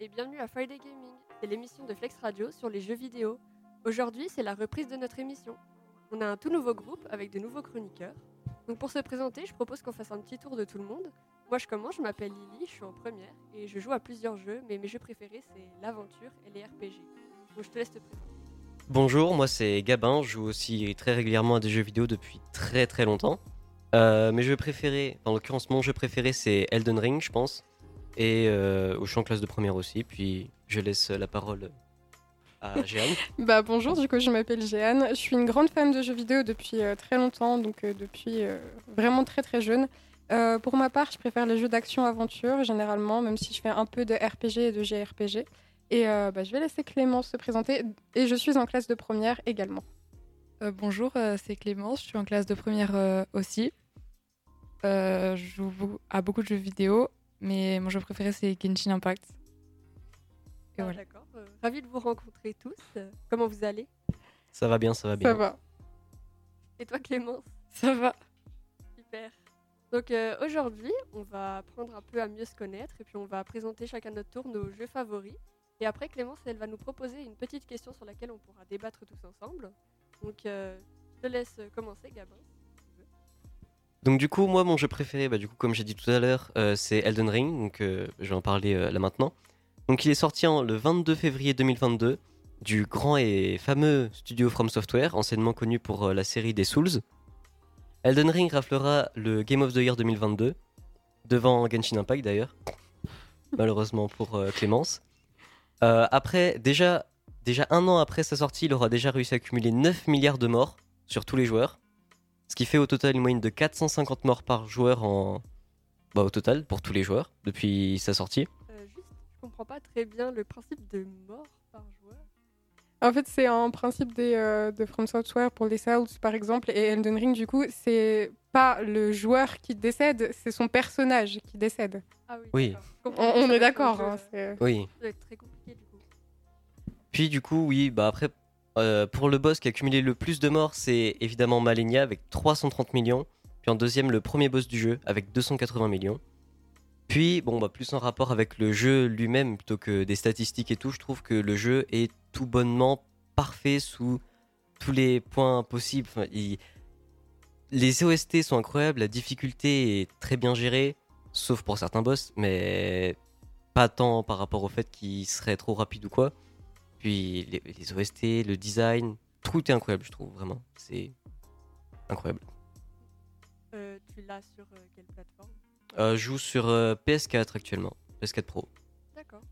et bienvenue à Friday Gaming, c'est l'émission de Flex Radio sur les jeux vidéo. Aujourd'hui, c'est la reprise de notre émission. On a un tout nouveau groupe avec de nouveaux chroniqueurs. Donc pour se présenter, je propose qu'on fasse un petit tour de tout le monde. Moi je commence, je m'appelle Lily, je suis en première et je joue à plusieurs jeux, mais mes jeux préférés c'est l'aventure et les RPG. Donc je te laisse te présenter. Bonjour, moi c'est Gabin, je joue aussi très régulièrement à des jeux vidéo depuis très très longtemps. Euh, mes jeux préférés, en l'occurrence mon jeu préféré c'est Elden Ring je pense. Et euh, je suis en classe de première aussi, puis je laisse la parole à Jeanne. Bah bonjour, du coup je m'appelle Jeanne. Je suis une grande fan de jeux vidéo depuis euh, très longtemps, donc euh, depuis euh, vraiment très très jeune. Euh, pour ma part, je préfère les jeux d'action-aventure généralement, même si je fais un peu de RPG et de JRPG. Et euh, bah, je vais laisser Clémence se présenter. Et je suis en classe de première également. Euh, bonjour, euh, c'est Clémence, je suis en classe de première euh, aussi. Euh, je joue à beaucoup de jeux vidéo, mais mon jeu préféré c'est Genshin Impact. Et Ah, voilà. D'accord, euh, ravi de vous rencontrer tous. Euh, comment vous allez? Ça va bien, ça va bien. Ça va. Et toi Clémence? Ça va. Super. Donc euh, aujourd'hui, on va apprendre un peu à mieux se connaître et puis on va présenter chacun notre tour nos jeux favoris. Et après, Clémence, elle va nous proposer une petite question sur laquelle on pourra débattre tous ensemble. Donc euh, je te laisse commencer, Gabin. Donc du coup, moi mon jeu préféré, bah, du coup comme j'ai dit tout à l'heure, euh, c'est Elden Ring, donc euh, je vais en parler euh, là maintenant. Donc il est sorti le 22 février 2022 du grand et fameux studio From Software, anciennement connu pour la série des Souls. Elden Ring raflera le Game of the Year 2022, devant Genshin Impact d'ailleurs, malheureusement pour Clémence. Après, déjà, déjà un an après sa sortie, il aura déjà réussi à accumuler 9 milliards de morts sur tous les joueurs. Ce qui fait au total une moyenne de 450 morts par joueur en... Bah, au total, pour tous les joueurs, depuis sa sortie. Euh, juste, je comprends pas très bien le principe de mort par joueur. En fait, c'est un principe des, euh, de From Software pour les Souls, par exemple, et Elden Ring, du coup, c'est pas le joueur qui décède, c'est son personnage qui décède. Ah oui. On, est d'accord. hein, euh, Oui. Ça va être très compliqué du coup. Puis du coup, oui, bah après, euh, pour le boss qui a cumulé le plus de morts, c'est évidemment Malenia avec 330 millions. Puis en deuxième, le premier boss du jeu avec 280 millions. Puis, bon, bah plus en rapport avec le jeu lui-même plutôt que des statistiques et tout, je trouve que le jeu est tout bonnement parfait sous tous les points possibles. Les OST sont incroyables, la difficulté est très bien gérée, sauf pour certains boss, mais pas tant par rapport au fait qu'il serait trop rapide ou quoi. Puis les, les OST, le design, tout est incroyable, je trouve, vraiment. C'est incroyable. Euh, tu l'as sur euh, quelle plateforme? Euh, je joue sur euh, PS4 actuellement, PS4 Pro. D'accord.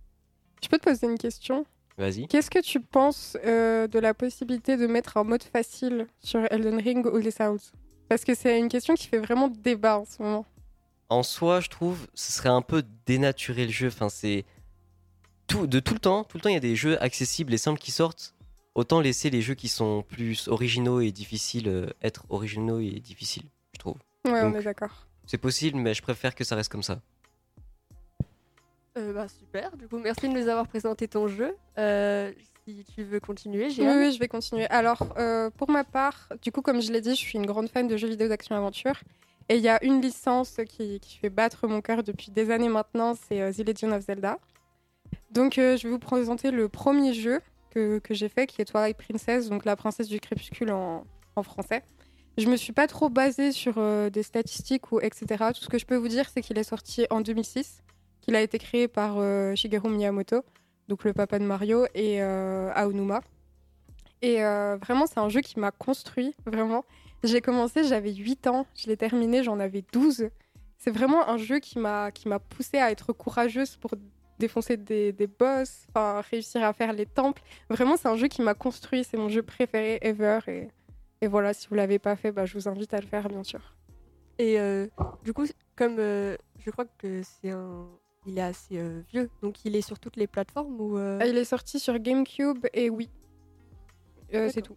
Je peux te poser une question? Vas-y. Qu'est-ce que tu penses euh, de la possibilité de mettre un mode facile sur Elden Ring ou les Souls Parce que c'est une question qui fait vraiment débat en ce moment. En soi, je trouve, ce serait un peu dénaturer le jeu. Enfin, c'est tout de tout le temps. Tout le temps, il y a des jeux accessibles et simples qui sortent. Autant laisser les jeux qui sont plus originaux et difficiles euh, être originaux et difficiles, je trouve. Ouais, on est d'accord. C'est possible, mais je préfère que ça reste comme ça. Euh, bah, super, du coup, merci de nous avoir présenté ton jeu. Euh, si tu veux continuer, j'ai Oui, oui, je vais continuer. Alors, euh, pour ma part, du coup, comme je l'ai dit, je suis une grande fan de jeux vidéo d'action-aventure. Et il y a une licence qui, qui fait battre mon cœur depuis des années maintenant, c'est euh, The Legend of Zelda. Donc, euh, je vais vous présenter le premier jeu que, que j'ai fait, qui est Twilight Princess, donc la princesse du crépuscule en, français. Je me suis pas trop basée sur euh, des statistiques ou etc. Tout ce que je peux vous dire, c'est qu'il est sorti en 2006, qu'il a été créé par euh, Shigeru Miyamoto, donc le papa de Mario, et Aonuma. Et vraiment, c'est un jeu qui m'a construit, vraiment. J'ai commencé, j'avais 8 ans, je l'ai terminé, j'en avais 12. C'est vraiment un jeu qui m'a poussée à être courageuse pour défoncer des, des boss, enfin réussir à faire les temples. Vraiment, c'est un jeu qui m'a construit, c'est mon jeu préféré ever. Et, et voilà, si vous l'avez pas fait, bah, je vous invite à le faire, bien sûr. Et euh, du coup, comme euh, je crois que c'est un. Il est assez euh, vieux, donc il est sur toutes les plateformes ou. Ah, Il est sorti sur GameCube et oui. C'est tout.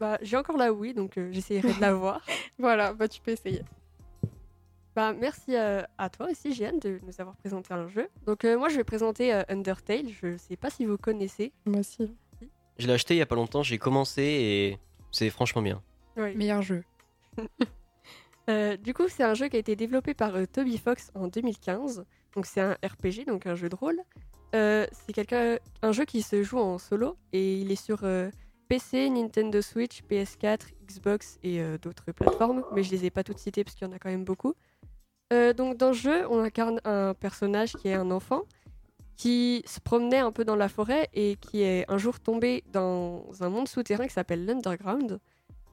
Bah, j'ai encore la Wii, donc j'essaierai de la voir. Voilà, bah, tu peux essayer. Bah, merci euh, à toi aussi, Jeanne, de nous avoir présenté un jeu. Donc, euh, moi, je vais présenter euh, Undertale. Je sais pas si vous connaissez. Moi aussi. Je l'ai acheté il y a pas longtemps, j'ai commencé et c'est franchement bien. Oui. Meilleur jeu. Euh, du coup, c'est un jeu qui a été développé par euh, Toby Fox en 2015. Donc, c'est un RPG, donc un jeu de rôle. euh, c'est quelqu'un, un jeu qui se joue en solo et il est sur euh, PC, Nintendo Switch, PS4, Xbox et euh, d'autres plateformes, mais je les ai pas toutes citées parce qu'il y en a quand même beaucoup. Euh, donc dans le jeu, on incarne un personnage qui est un enfant qui se promenait un peu dans la forêt et qui est un jour tombé dans un monde souterrain qui s'appelle l'Underground.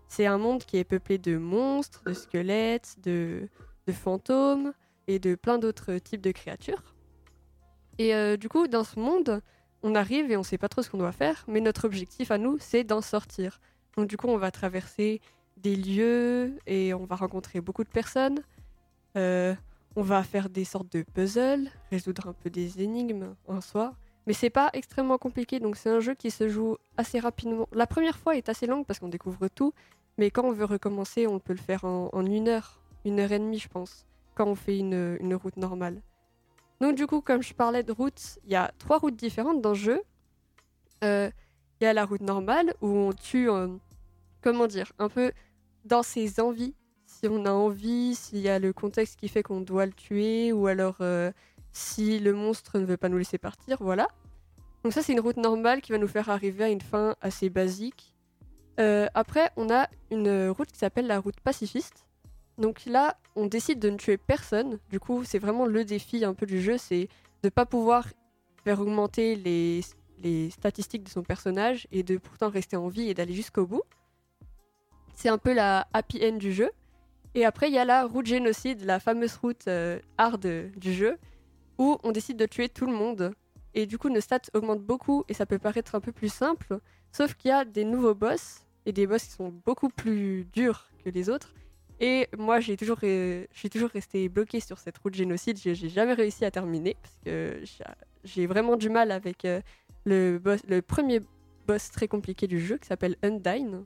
C'est un monde qui est peuplé de monstres, de squelettes, de, fantômes et de plein d'autres types de créatures. Et euh, du coup, dans ce monde, on arrive et on sait pas trop ce qu'on doit faire, mais notre objectif à nous, c'est d'en sortir. Donc du coup, on va traverser des lieux et on va rencontrer beaucoup de personnes. Euh, on va faire des sortes de puzzles, résoudre un peu des énigmes en soi. Mais c'est pas extrêmement compliqué, donc c'est un jeu qui se joue assez rapidement. La première fois est assez longue parce qu'on découvre tout, mais quand on veut recommencer, on peut le faire en, une heure, une heure et demie, je pense, quand on fait une, une route normale. Donc du coup, comme je parlais de routes, il y a trois routes différentes dans le jeu. Euh, Il y a la route normale où on tue, euh, comment dire, un peu dans ses envies. Si on a envie, s'il y a le contexte qui fait qu'on doit le tuer, ou alors euh, si le monstre ne veut pas nous laisser partir, voilà. Donc ça, c'est une route normale qui va nous faire arriver à une fin assez basique. Euh, après, on a une route qui s'appelle la route pacifiste. Donc là, on décide de ne tuer personne. Du coup, c'est vraiment le défi un peu du jeu, c'est de ne pas pouvoir faire augmenter les, les statistiques de son personnage et de pourtant rester en vie et d'aller jusqu'au bout. C'est un peu la happy end du jeu. Et après, il y a la route génocide, la fameuse route euh, hard du jeu, où on décide de tuer tout le monde. Et du coup, nos stats augmentent beaucoup et ça peut paraître un peu plus simple. Sauf qu'il y a des nouveaux boss et des boss qui sont beaucoup plus durs que les autres. Et moi, j'ai toujours, euh, suis toujours resté bloqué sur cette route génocide. J'ai j'ai jamais réussi à terminer parce que j'ai- j'ai vraiment du mal avec euh, le, boss, le premier boss très compliqué du jeu qui s'appelle Undyne.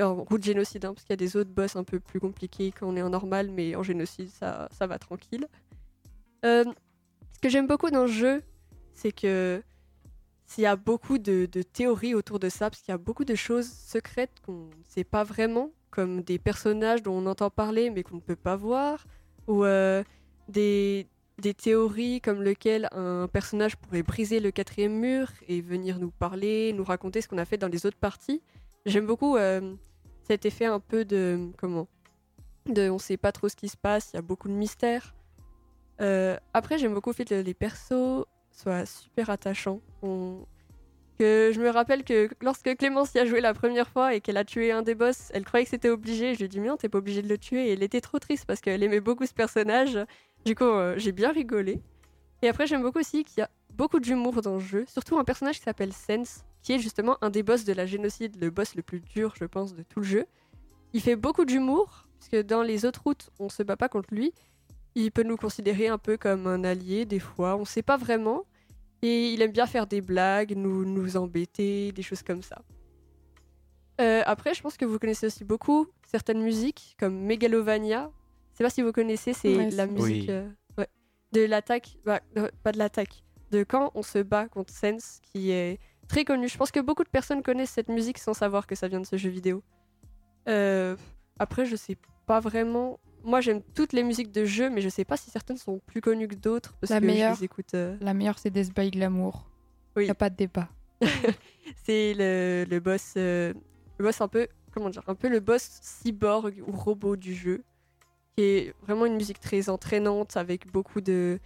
En route génocide, hein, parce qu'il y a des autres boss un peu plus compliqués quand on est en normal, mais en génocide, ça, ça va tranquille. Euh, ce que j'aime beaucoup dans le jeu, c'est que s'il y a beaucoup de, théories autour de ça, parce qu'il y a beaucoup de choses secrètes qu'on ne sait pas vraiment, comme des personnages dont on entend parler mais qu'on ne peut pas voir, ou euh, des, des théories comme lequel un personnage pourrait briser le quatrième mur et venir nous parler, nous raconter ce qu'on a fait dans les autres parties. J'aime beaucoup euh, cet effet un peu de comment de on sait pas trop ce qui se passe, il y a beaucoup de mystères. Euh, après j'aime beaucoup le fait que les persos soient super attachants. On- Que je me rappelle que lorsque Clémence y a joué la première fois et qu'elle a tué un des boss, elle croyait que c'était obligé. Je lui ai dit mais non t'es pas obligé de le tuer. Et elle était trop triste parce qu'elle aimait beaucoup ce personnage. Du coup euh, j'ai bien rigolé. Et après j'aime beaucoup aussi qu'il y a beaucoup d'humour dans le jeu, surtout un personnage qui s'appelle Sense, qui est justement un des boss de la génocide, le boss le plus dur, je pense, de tout le jeu. Il fait beaucoup d'humour, parce que dans les autres routes, on se bat pas contre lui. Il peut nous considérer un peu comme un allié, des fois, on sait pas vraiment. Et il aime bien faire des blagues, nous, nous embêter, des choses comme ça. Euh, après, je pense que vous connaissez aussi beaucoup certaines musiques, comme Megalovania. Je sais pas si vous connaissez, c'est Ouais, la si. musique Oui. euh, ouais, de l'attaque, bah, euh, pas de l'attaque, de quand on se bat contre Sense, qui est très connu. Je pense que beaucoup de personnes connaissent cette musique sans savoir que ça vient de ce jeu vidéo. Euh, après, je sais pas vraiment. Moi, j'aime toutes les musiques de jeu, mais je sais pas si certaines sont plus connues que d'autres parce La que meilleure. je les écoute. euh, La meilleure, c'est Death by Glamour. Oui. Y a pas de débat. C'est le, le boss, euh, le boss un peu, comment dire, un peu le boss cyborg ou robot du jeu, qui est vraiment une musique très entraînante avec beaucoup de,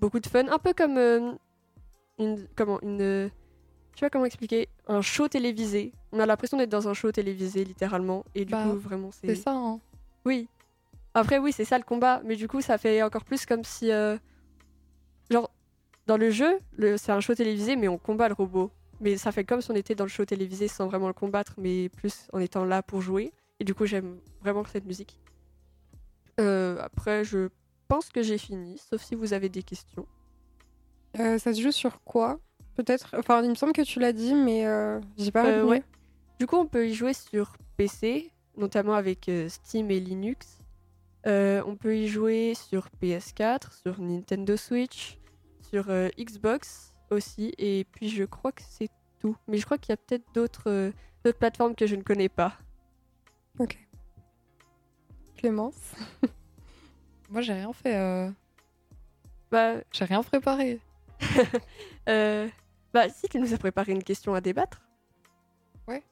beaucoup de fun, un peu comme euh, une, comment, une, euh, sais pas comment expliquer, un show télévisé. On a l'impression d'être dans un show télévisé littéralement, et du Bah, coup vraiment C'est ça, hein. oui. Après, oui, c'est ça le combat, mais du coup, ça fait encore plus comme si. euh, Genre, dans le jeu, le... c'est un show télévisé, mais on combat le robot. Mais ça fait comme si on était dans le show télévisé sans vraiment le combattre, mais plus en étant là pour jouer. Et du coup, j'aime vraiment cette musique. Euh, après, je pense que j'ai fini, sauf si vous avez des questions. Euh, ça se joue sur quoi? Peut-être. Enfin, il me semble que tu l'as dit, mais euh, j'ai pas Euh, retenu. ouais. Du coup, on peut y jouer sur PC, notamment avec Steam et Linux. On peut y jouer sur PS4, sur Nintendo Switch, sur Xbox aussi. Et puis, je crois que c'est tout. Mais je crois qu'il y a peut-être d'autres plateformes que je ne connais pas. Ok. Clémence? Moi, j'ai rien fait. euh, Bah, J'ai rien préparé. Euh, bah, si tu nous as préparé une question à débattre. Ouais.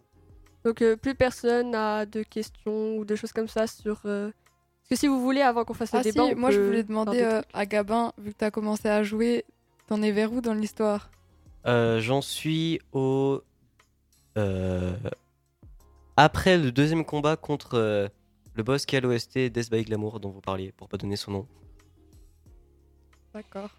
Donc, euh, plus personne a de questions ou de choses comme ça sur. euh, Parce que si vous voulez, avant qu'on fasse le Ah si, débat. moi je voulais demander euh, à Gabin, vu que t'as commencé à jouer, t'en es vers où dans l'histoire? Euh, J'en suis au. euh, Après le deuxième combat contre euh, le boss qui a l'OST Death by Glamour dont vous parliez, pour pas donner son nom. D'accord.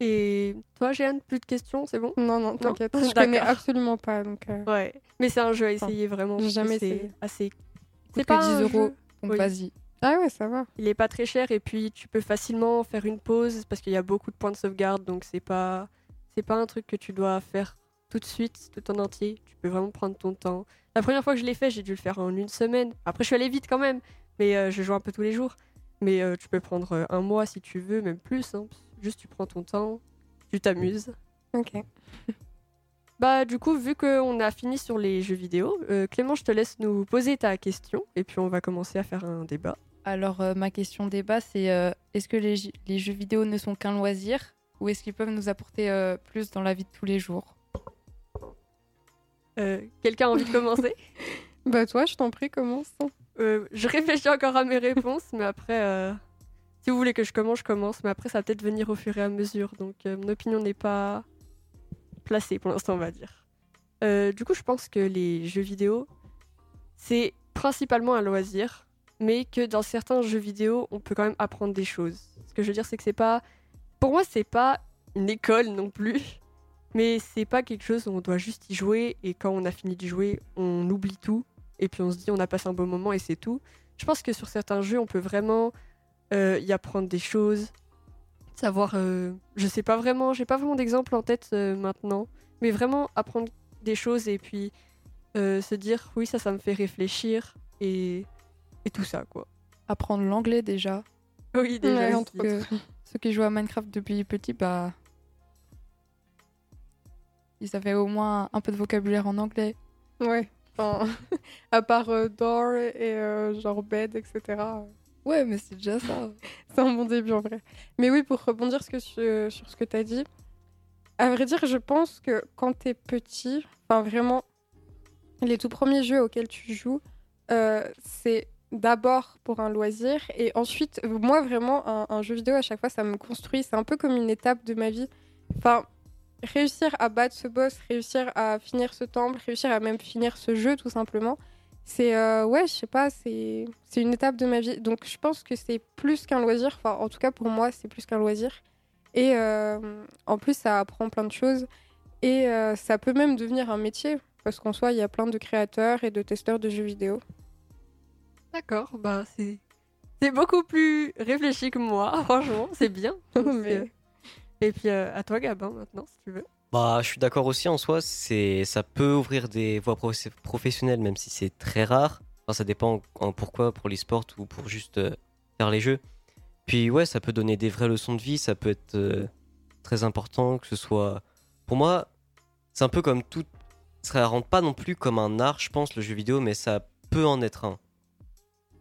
Et toi, Jeanne, plus de questions, c'est bon? Non, non, t'inquiète. Je connais absolument pas. Donc, euh, Ouais. Mais c'est un jeu à essayer vraiment. j'ai jamais c'est essayé. assez. Coûte pas que 10 un euros, jeu- donc Oui. vas-y. Ah ouais, ça va. Il est pas très cher et puis tu peux facilement faire une pause parce qu'il y a beaucoup de points de sauvegarde donc c'est pas c'est pas un truc que tu dois faire tout de suite tout en entier. Tu peux vraiment prendre ton temps. La première fois que je l'ai fait, j'ai dû le faire en une semaine. Après, je suis allée vite quand même, mais euh, je joue un peu tous les jours. Mais euh, tu peux prendre euh, un mois si tu veux, même plus. hein. Juste tu prends ton temps, tu t'amuses. Ok. Bah du coup, vu qu'on a fini sur les jeux vidéo, euh, Clément, je te laisse nous poser ta question et puis on va commencer à faire un débat. Alors euh, ma question débat c'est euh, est-ce que les, jeux vidéo ne sont qu'un loisir ou est-ce qu'ils peuvent nous apporter euh, plus dans la vie de tous les jours? Euh, Quelqu'un a envie de commencer? Bah toi, je t'en prie, commence. Euh, je réfléchis encore à mes réponses, mais après, euh, si vous voulez que je commence, je commence. Mais après, ça va peut-être venir au fur et à mesure. Donc, mon opinion n'est pas placée pour l'instant, on va dire. Du coup, je pense que les jeux vidéo, c'est principalement un loisir, mais que dans certains jeux vidéo, on peut quand même apprendre des choses. Ce que je veux dire, c'est que c'est pas. Pour moi, c'est pas une école non plus. Mais c'est pas quelque chose où on doit juste y jouer et quand on a fini de jouer, on oublie tout et puis on se dit on a passé un bon moment et c'est tout. Je pense que sur certains jeux, on peut vraiment euh, y apprendre des choses, savoir, euh, je sais pas vraiment, j'ai pas vraiment d'exemple en tête euh, maintenant, mais vraiment apprendre des choses et puis euh, se dire oui ça, ça me fait réfléchir et, et tout ça quoi. Apprendre l'anglais déjà. Oui déjà. Ouais, entre Que ceux qui jouent à Minecraft depuis petit, bah ils avaient au moins un peu de vocabulaire en anglais. Ouais. Enfin, à part euh, door et euh, genre bed, etc. Ouais, mais c'est déjà ça. C'est un bon début en vrai. Mais oui, pour rebondir ce que sur, sur ce que tu as dit, à vrai dire, je pense que quand tu es petit, enfin vraiment, les tout premiers jeux auxquels tu joues, euh, c'est d'abord pour un loisir et ensuite, moi vraiment, un, un jeu vidéo à chaque fois, ça me construit. C'est un peu comme une étape de ma vie. Enfin, réussir à battre ce boss, réussir à finir ce temple, réussir à même finir ce jeu tout simplement. C'est euh, ouais, je sais pas, c'est une étape de ma vie. Donc je pense que c'est plus qu'un loisir. Enfin, en tout cas pour moi, c'est plus qu'un loisir. Et euh, en plus, ça apprend plein de choses. Et euh, ça peut même devenir un métier. Parce qu'en soi, il y a plein de créateurs et de testeurs de jeux vidéo. D'accord, bah c'est c'est beaucoup plus réfléchi que moi, franchement, c'est bien. Mais- Et puis euh, à toi Gabin maintenant si tu veux. Bah, je suis d'accord aussi en soi, c'est ça peut ouvrir des voies prof- professionnelles, même si c'est très rare. Ça dépend en pourquoi, pour l'e-sport ou pour juste euh, faire les jeux. Puis ouais, ça peut donner des vraies leçons de vie, ça peut être euh, très important, que ce soit... Pour moi, c'est un peu comme tout... Ça rentre pas non plus comme un art, je pense, le jeu vidéo, mais ça peut en être un.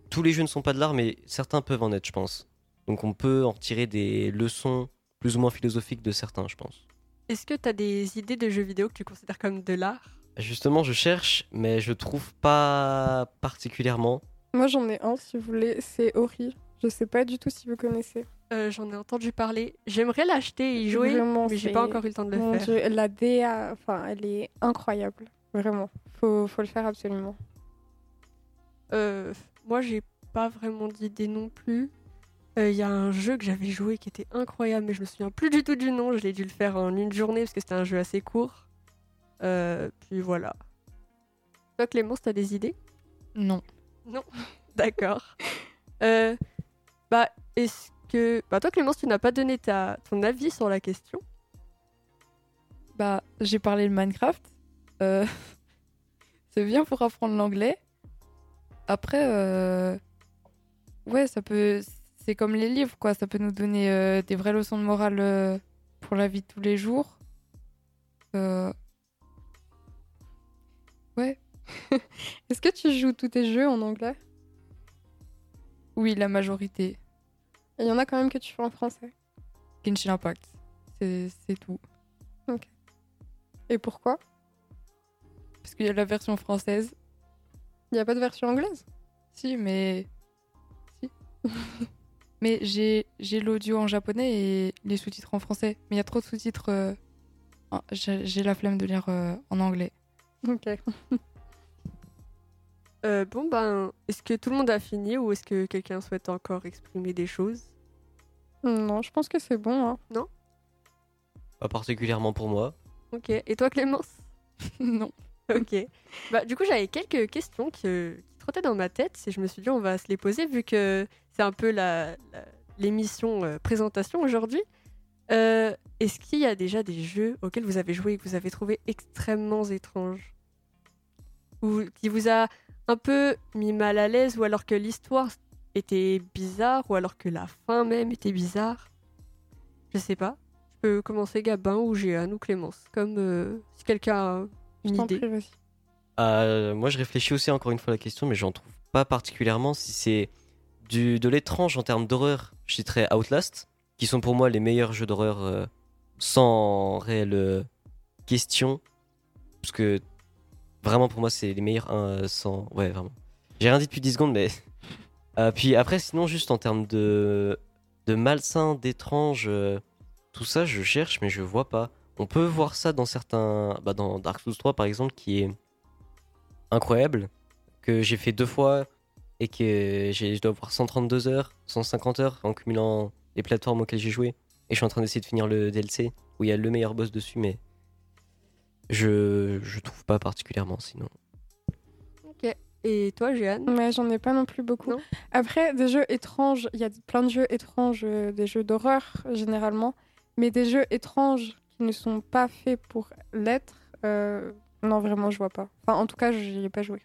Tous les jeux ne sont pas de l'art, mais certains peuvent en être, je pense. Donc on peut en tirer des leçons plus ou moins philosophiques de certains, je pense. Est-ce que tu as des idées de jeux vidéo que tu considères comme de l'art? Justement, je cherche, mais je trouve pas particulièrement. Moi, j'en ai un, si vous voulez. C'est Ori. Je sais pas du tout si vous connaissez. Euh, J'en ai entendu parler. J'aimerais l'acheter et y jouer, Vraiment, mais j'ai pas encore eu le temps de le Mon faire. Dieu, la DA, enfin, elle est incroyable. Vraiment. Faut, faut le faire absolument. Euh, moi, j'ai pas vraiment d'idée non plus. Il y a un jeu que j'avais joué qui était incroyable, mais je me souviens plus du tout du nom. Je l'ai dû le faire en une journée parce que c'était un jeu assez court. Euh, puis voilà. Toi, Clémence, t'as des idées? Non. D'accord. Euh, bah, est-ce que. Bah, toi, Clémence, tu n'as pas donné ta... ton avis sur la question? Bah, j'ai parlé de Minecraft. Euh, c'est bien pour apprendre l'anglais. Après, euh, ouais, ça peut. C'est comme les livres, quoi. Ça peut nous donner euh, des vraies leçons de morale euh, pour la vie de tous les jours. Euh, Ouais, Est-ce que tu joues tous tes jeux en anglais? Oui, la majorité. Il y en a quand même que tu fais en français. Genshin Impact. c'est tout. Et pourquoi? Parce qu'il y a la version française. Il n'y a pas de version anglaise? Si, mais. Si. mais j'ai j'ai l'audio en japonais et les sous-titres en français. Mais il y a trop de sous-titres. euh, J'ai la flemme de lire euh, en anglais. Ok. Euh, bon, ben, est-ce que tout le monde a fini ou est-ce que quelqu'un souhaite encore exprimer des choses? Non, je pense que c'est bon. hein. Pas particulièrement pour moi. Ok. Et toi, Clémence? Non. Ok. Bah, du coup, j'avais quelques questions qui, qui trottaient dans ma tête et je me suis dit, on va se les poser vu que c'est un peu la, la- l'émission euh, présentation aujourd'hui. Euh, Est-ce qu'il y a déjà des jeux auxquels vous avez joué et que vous avez trouvé extrêmement étranges Ou qui vous a un peu mis mal à l'aise ou alors que l'histoire était bizarre ou alors que la fin même était bizarre? Je sais pas. Je peux commencer Gabin ou Géane ou Clémence, comme euh, si quelqu'un a Je une t'en idée. prie, vas-y. Euh, moi, je réfléchis aussi encore une fois à la question, mais j'en trouve pas particulièrement. Si c'est du, de l'étrange en termes d'horreur, je citerai Outlast, qui sont pour moi les meilleurs jeux d'horreur euh, sans réelle euh, question. Parce que vraiment, pour moi, c'est les meilleurs euh, sans. Ouais, vraiment. J'ai rien dit depuis 10 secondes, mais. Puis après, sinon, juste en termes de, de malsain, d'étrange, tout ça, je cherche, mais je vois pas. On peut voir ça dans certains. Bah, dans Dark Souls 3, par exemple, qui est incroyable, que j'ai fait deux fois et que j'ai- je dois avoir 132 heures, 150 heures en cumulant les plateformes auxquelles j'ai joué. Et je suis en train d'essayer de finir le DLC où il y a le meilleur boss dessus, mais je, je trouve pas particulièrement sinon. Ok. Et toi, Jeanne? Ouais, j'en ai pas non plus beaucoup. Non? Après, des jeux étranges, il y a plein de jeux étranges, euh, des jeux d'horreur généralement, mais des jeux étranges qui ne sont pas faits pour l'être, euh, non, vraiment, je vois pas. Enfin, en tout cas, j'y ai pas joué.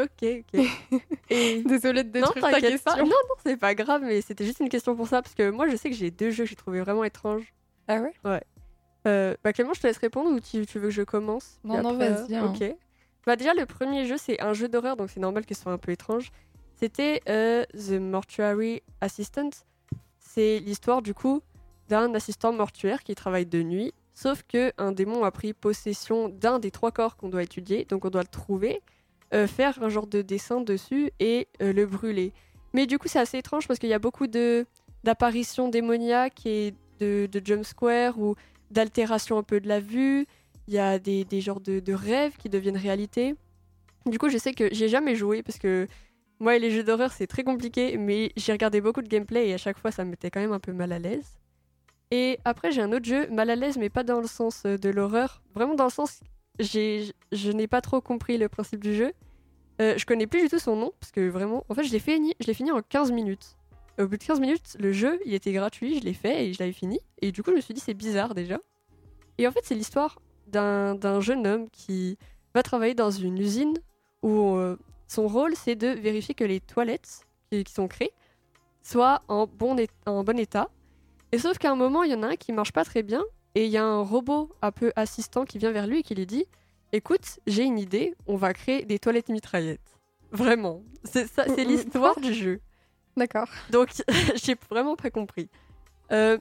Ok, ok. Et... Désolée de Non, détruire ta t'inquiète question. pas. Non, non, c'est pas grave, mais c'était juste une question pour ça, parce que moi, je sais que j'ai deux jeux que j'ai trouvé vraiment étranges. Ah ouais? Euh, bah Clément, je te laisse répondre ou tu, tu veux que je commence? Non, non, vas-y, hein. Ok. Bah déjà, le premier jeu, c'est un jeu d'horreur, donc c'est normal que ce soit un peu étrange. C'était euh, The Mortuary Assistant. C'est l'histoire, du coup, d'un assistant mortuaire qui travaille de nuit, sauf que un démon a pris possession d'un des trois corps qu'on doit étudier, donc on doit le trouver, euh, faire un genre de dessin dessus et euh, le brûler. Mais du coup, c'est assez étrange parce qu'il y a beaucoup de d'apparitions démoniaques et de, de jump square ou d'altération un peu de la vue. Il y a des, des genres de, de rêves qui deviennent réalité. Du coup, je sais que j'ai jamais joué parce que moi et les jeux d'horreur, c'est très compliqué, mais j'ai regardé beaucoup de gameplay et à chaque fois, ça me mettait quand même un peu mal à l'aise. Et après, j'ai un autre jeu, mal à l'aise, mais pas dans le sens euh, de l'horreur. Vraiment dans le sens, je n'ai pas trop compris le principe du jeu. Euh, je connais plus du tout son nom, parce que vraiment, en fait, je l'ai fini, je fini en 15 minutes. Au bout de 15 minutes, le jeu, il était gratuit, je l'ai fait et je l'avais fini. Et du coup, je me suis dit, c'est bizarre déjà. Et en fait, c'est l'histoire d'un jeune homme qui va travailler dans une usine où euh, son rôle, c'est de vérifier que les toilettes qui, sont créées soient en bon, en bon état. Et sauf qu'à un moment, il y en a un qui marche pas très bien et il y a un robot un peu assistant qui vient vers lui et qui lui dit Écoute, j'ai une idée, on va créer des toilettes mitraillettes. Vraiment. C'est ça, c'est l'histoire du jeu. D'accord. Donc, j'ai vraiment pas compris. Euh,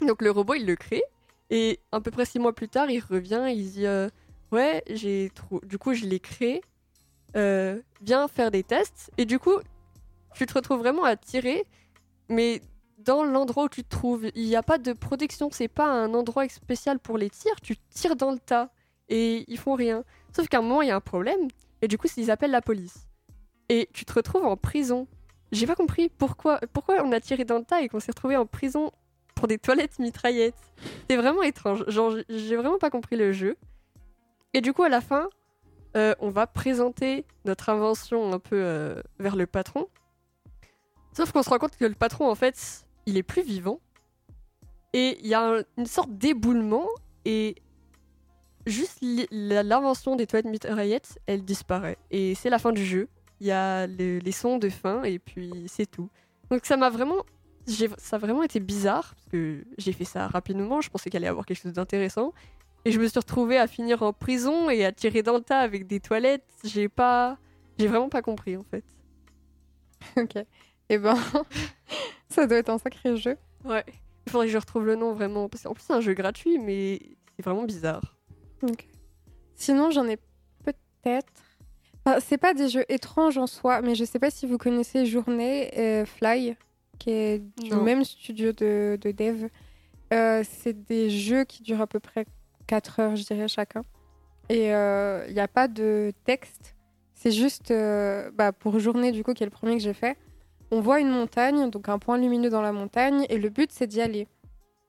donc, le robot, il le crée. Et à peu près six mois plus tard, il revient. Il dit euh, Ouais, j'ai trop. Du coup, je l'ai créé. Euh, viens faire des tests. Et du coup, tu te retrouves vraiment à tirer. Mais dans l'endroit où tu te trouves, il n'y a pas de protection. C'est pas un endroit spécial pour les tirs. Tu tires dans le tas. Et ils font rien. Sauf qu'à un moment, il y a un problème. Et du coup, ils appellent la police. Et tu te retrouves en prison. J'ai pas compris pourquoi, pourquoi on a tiré dans le tas et qu'on s'est retrouvé en prison pour des toilettes mitraillettes. C'est vraiment étrange. Genre, j'ai vraiment pas compris le jeu. Et du coup, à la fin, euh, on va présenter notre invention un peu euh, vers le patron. Sauf qu'on se rend compte que le patron, en fait, il est plus vivant. Et il y a un- une sorte d'éboulement. Et juste l'invention des toilettes mitraillettes, elle disparaît. Et c'est la fin du jeu. Il y a le- les sons de fin et puis c'est tout. Donc ça m'a vraiment, ça a vraiment été bizarre parce que j'ai fait ça rapidement. Je pensais qu'il allait y avoir quelque chose d'intéressant et je me suis retrouvée à finir en prison et à tirer dans le tas avec des toilettes. J'ai pas, j'ai vraiment pas compris en fait. Ok. Eh ben, ça doit être un sacré jeu. Ouais. Il faudrait que je retrouve le nom vraiment. Parce qu'en plus, c'est un jeu gratuit, mais c'est vraiment bizarre. Sinon, j'en ai peut-être. Enfin, c'est pas des jeux étranges en soi, mais je sais pas si vous connaissez Journée euh, Fly, qui est du Non. même studio de, de dev. Euh, c'est des jeux qui durent à peu près 4 heures, je dirais, chacun. Et il n'y a pas de texte. C'est juste, euh, bah, pour Journée, du coup, qui est le premier que j'ai fait, on voit une montagne, donc un point lumineux dans la montagne, et le but, c'est d'y aller.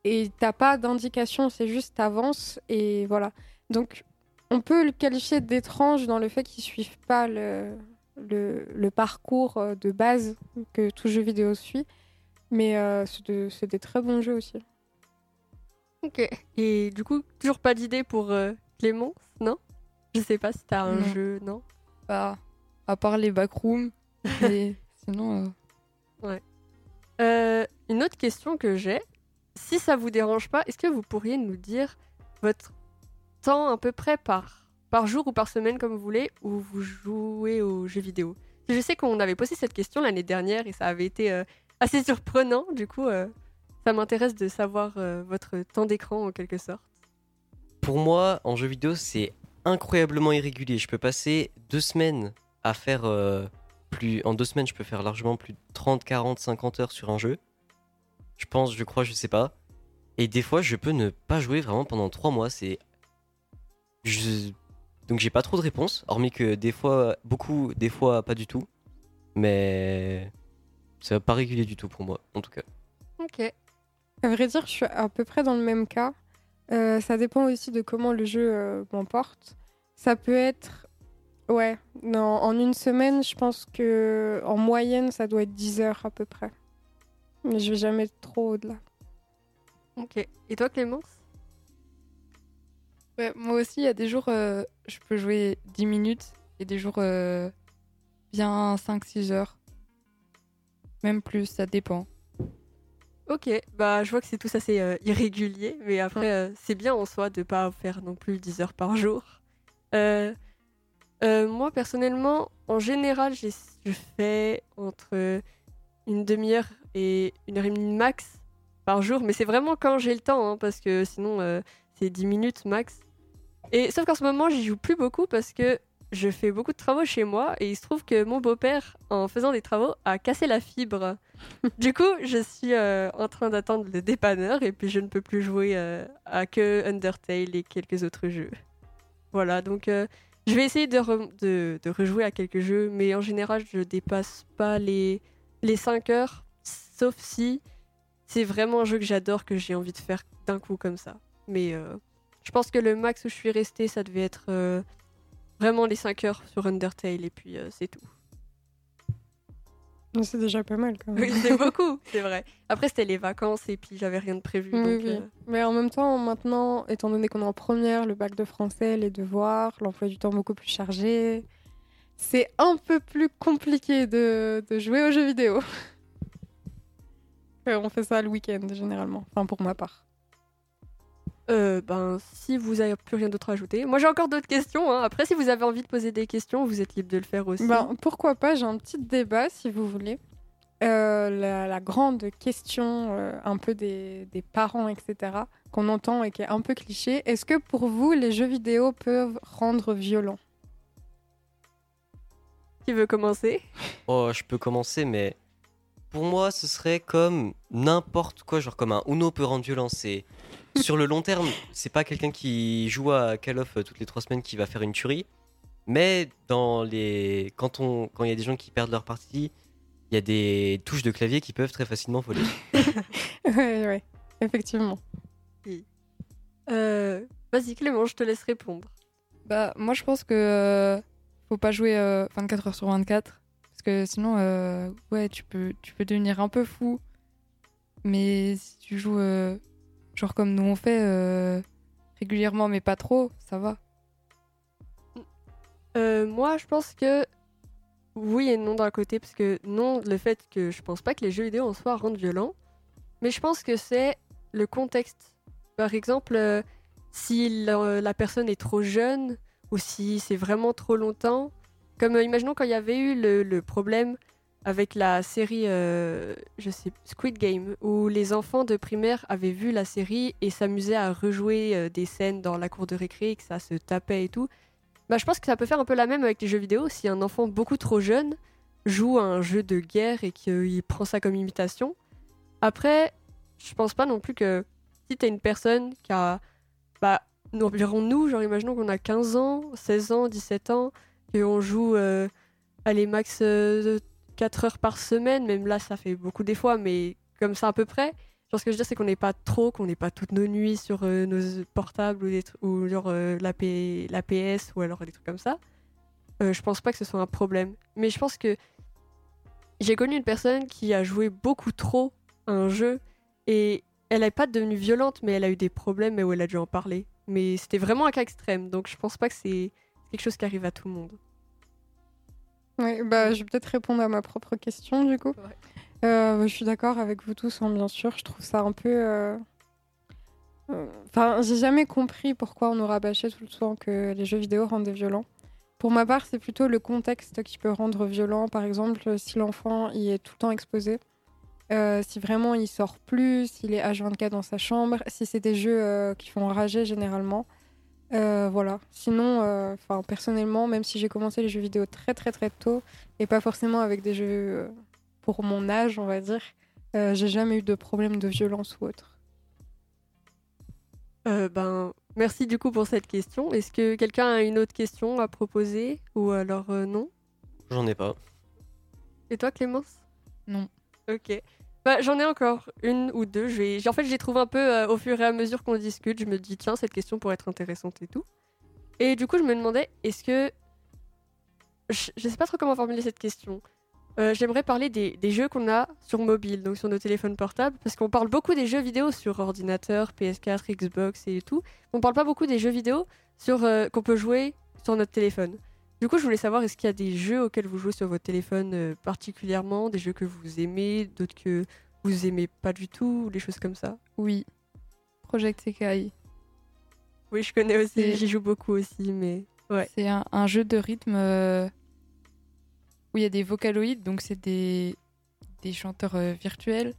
Et t'as pas d'indication, c'est juste t'avances, et voilà. Donc, on peut le qualifier d'étrange dans le fait qu'ils suivent pas le, le, le parcours euh, de base que tout jeu vidéo suit. Mais euh, c'est de- des très bons jeux aussi. Ok. Et du coup, toujours pas d'idée pour euh, Clémence, non? Je sais pas si t'as un Non. jeu, non? Bah, à part les backrooms. mais sinon, euh, Euh, Une autre question que j'ai, si ça vous dérange pas, est-ce que vous pourriez nous dire votre temps à peu près par, par jour ou par semaine, comme vous voulez, où vous jouez aux jeux vidéo? Je sais qu'on avait posé cette question l'année dernière et ça avait été euh, assez surprenant, du coup, euh, ça m'intéresse de savoir votre temps d'écran en quelque sorte. Pour moi, en jeu vidéo, c'est incroyablement irrégulier. Je peux passer deux semaines à faire plus. En deux semaines, je peux faire largement plus de 30, 40, 50 heures sur un jeu. Je pense, je crois, je sais pas. Et des fois, je peux ne pas jouer vraiment pendant trois mois. C'est. Donc, j'ai pas trop de réponses, hormis que des fois, beaucoup, des fois, pas du tout. Mais. C'est pas régulier du tout pour moi, en tout cas. Ok. À vrai dire, je suis à peu près dans le même cas. Euh, ça dépend aussi de comment le jeu euh, m'emporte. Ça peut être. Ouais, non, en une semaine, je pense que en moyenne, ça doit être 10 heures à peu près. Mais je vais jamais trop au-delà. Ok. Et toi, Clémence? Ouais, moi aussi, il y a des jours, euh, je peux jouer 10 minutes et des jours euh, bien 5-6 heures. Même plus, ça dépend. Ok, bah je vois que c'est tout assez euh, irrégulier, mais après euh, c'est bien en soi de pas faire non plus 10 heures par jour. Euh, euh, moi personnellement, en général, je fais entre une demi-heure et une heure et demie max par jour, mais c'est vraiment quand j'ai le temps, hein, parce que sinon euh, c'est 10 minutes max. Et sauf qu'en ce moment, j'y joue plus beaucoup parce que je fais beaucoup de travaux chez moi et il se trouve que mon beau-père, en faisant des travaux, a cassé la fibre. Du coup, je suis euh, en train d'attendre le dépanneur et puis je ne peux plus jouer euh, à que Undertale et quelques autres jeux. Voilà, donc euh, je vais essayer de, re- de, de rejouer à quelques jeux, mais en général, je dépasse pas les, les 5 heures, sauf si c'est vraiment un jeu que j'adore, que j'ai envie de faire d'un coup comme ça. Mais euh, je pense que le max où je suis restée, ça devait être euh, vraiment les 5 heures sur Undertale et puis euh, c'est tout. C'est déjà pas mal quand même. Oui, c'est beaucoup, c'est vrai. Après, c'était les vacances et puis j'avais rien de prévu. Oui, donc, oui. euh, Mais en même temps, maintenant, étant donné qu'on est en première, le bac de français, les devoirs, l'emploi du temps beaucoup plus chargé, c'est un peu plus compliqué de, de jouer aux jeux vidéo. Euh, On fait ça le week-end généralement, enfin pour ma part. Euh, ben, si vous avez plus rien d'autre à ajouter. Moi, j'ai encore d'autres questions. hein. Après, si vous avez envie de poser des questions, vous êtes libre de le faire aussi. Ben, pourquoi pas, j'ai un petit débat si vous voulez. Euh, la, la grande question euh, un peu des, des parents, etc., qu'on entend et qui est un peu cliché, est-ce que pour vous, les jeux vidéo peuvent rendre violents? Qui veut commencer? Oh, je peux commencer, mais pour moi, ce serait comme n'importe quoi, genre comme un Uno peut rendre violent. C'est sur le long terme, c'est pas quelqu'un qui joue à Call of euh, toutes les trois semaines qui va faire une tuerie, mais dans les quand on quand il y a des gens qui perdent leur partie, il y a des touches de clavier qui peuvent très facilement voler. Ouais, ouais, effectivement. Euh, Vas-y, Clément, je te laisse répondre. Bah, moi, je pense que euh, faut pas jouer euh, 24 heures sur 24. Parce que sinon, euh, ouais, tu peux, tu peux devenir un peu fou. Mais si tu joues, euh, genre comme nous on fait, euh, régulièrement, mais pas trop, ça va. Euh, moi, je pense que oui et non d'un côté, parce que non, le fait que je pense pas que les jeux vidéo en soi rendent violents, mais je pense que c'est le contexte. Par exemple, euh, si la, la personne est trop jeune ou si c'est vraiment trop longtemps, comme imaginons quand il y avait eu le, le problème avec la série, euh, je sais, Squid Game, où les enfants de primaire avaient vu la série et s'amusaient à rejouer euh, des scènes dans la cour de récré, que ça se tapait et tout. Bah, je pense que ça peut faire un peu la même avec les jeux vidéo. Si un enfant beaucoup trop jeune joue à un jeu de guerre et qu'il prend ça comme imitation. Après, je pense pas non plus que si t'es une personne qui a, bah, environ nous, genre imaginons qu'on a 15 ans, 16 ans, 17 ans, et on joue, euh, allez, max euh, 4 heures par semaine, même là ça fait beaucoup des fois, mais comme ça à peu près. Genre ce que je veux dire c'est qu'on n'est pas trop, qu'on n'est pas toutes nos nuits sur euh, nos portables ou, des ou genre euh, ou alors des trucs comme ça. Euh, je pense pas que ce soit un problème. Mais je pense que j'ai connu une personne qui a joué beaucoup trop à un jeu et elle n'est pas devenue violente, mais elle a eu des problèmes où elle a dû en parler. Mais c'était vraiment un cas extrême, donc je pense pas que c'est quelque chose qui arrive à tout le monde. Ouais, bah, je vais peut-être répondre à ma propre question du coup. Euh, je suis d'accord avec vous tous, hein, bien sûr. Je trouve ça un peu. euh, euh, Enfin, j'ai jamais compris pourquoi on nous rabâchait tout le temps que les jeux vidéo rendaient violents. Pour ma part, c'est plutôt le contexte qui peut rendre violent. Par exemple, si l'enfant y est tout le temps exposé, euh, si vraiment il sort plus, s'il est H24 dans sa chambre, si c'est des jeux qui font rager généralement. Euh, voilà. Sinon, euh, enfin personnellement, même si j'ai commencé les jeux vidéo très très très tôt et pas forcément avec des jeux euh, pour mon âge, on va dire, euh, j'ai jamais eu de problème de violence ou autre. Euh, ben, merci du coup pour cette question. Est-ce que quelqu'un a une autre question à proposer ou alors euh, non? J'en ai pas. Et toi, Clémence? Non. Ok. Bah, j'en ai encore une ou deux. J'ai- En fait, je les trouve un peu euh, au fur et à mesure qu'on discute. Je me dis, tiens, cette question pourrait être intéressante et tout. Et du coup, je me demandais, est-ce que. Je, je sais pas trop comment formuler cette question. Euh, J'aimerais parler des, des jeux qu'on a sur mobile, donc sur nos téléphones portables, parce qu'on parle beaucoup des jeux vidéo sur ordinateur, PS4, Xbox et tout. On parle pas beaucoup des jeux vidéo sur euh, qu'on peut jouer sur notre téléphone. Du coup, je voulais savoir, est-ce qu'il y a des jeux auxquels vous jouez sur votre téléphone euh, particulièrement, des jeux que vous aimez, d'autres que vous aimez pas du tout, ou des choses comme ça? Oui. Project Sekai. Oui, je connais aussi, j'y joue beaucoup aussi, mais ouais. C'est un, un jeu de rythme euh, où il y a des vocaloïdes, donc c'est des, des chanteurs euh, virtuels.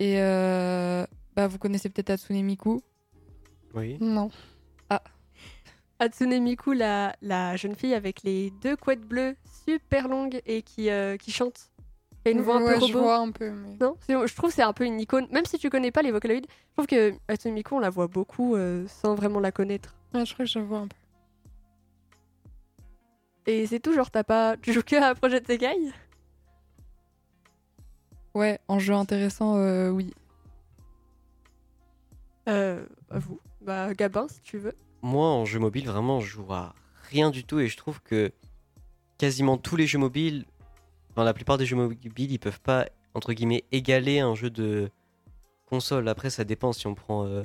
Et euh, bah, vous connaissez peut-être Hatsune Miku? Oui. Non. Hatsune Miku, la, la jeune fille avec les deux couettes bleues super longues et qui, euh, qui chante. Et une voix un Ouais, peu je robot. vois un peu, mais. Non, je trouve que c'est un peu une icône. Même si tu connais pas les vocaloïdes, je trouve que Hatsune Miku, on la voit beaucoup euh, sans vraiment la connaître. Ouais, je crois que je vois un peu. Et c'est tout, genre, t'as pas. Tu joues que à Project Sekai? Ouais, en jeu intéressant, euh, oui. Euh, à vous. Bah, Gabin, si tu veux. Moi, en jeu mobile, vraiment, je joue à rien du tout et je trouve que quasiment tous les jeux mobiles, enfin la plupart des jeux mobiles, ils peuvent pas, entre guillemets, égaler un jeu de console. Après, ça dépend si on prend euh,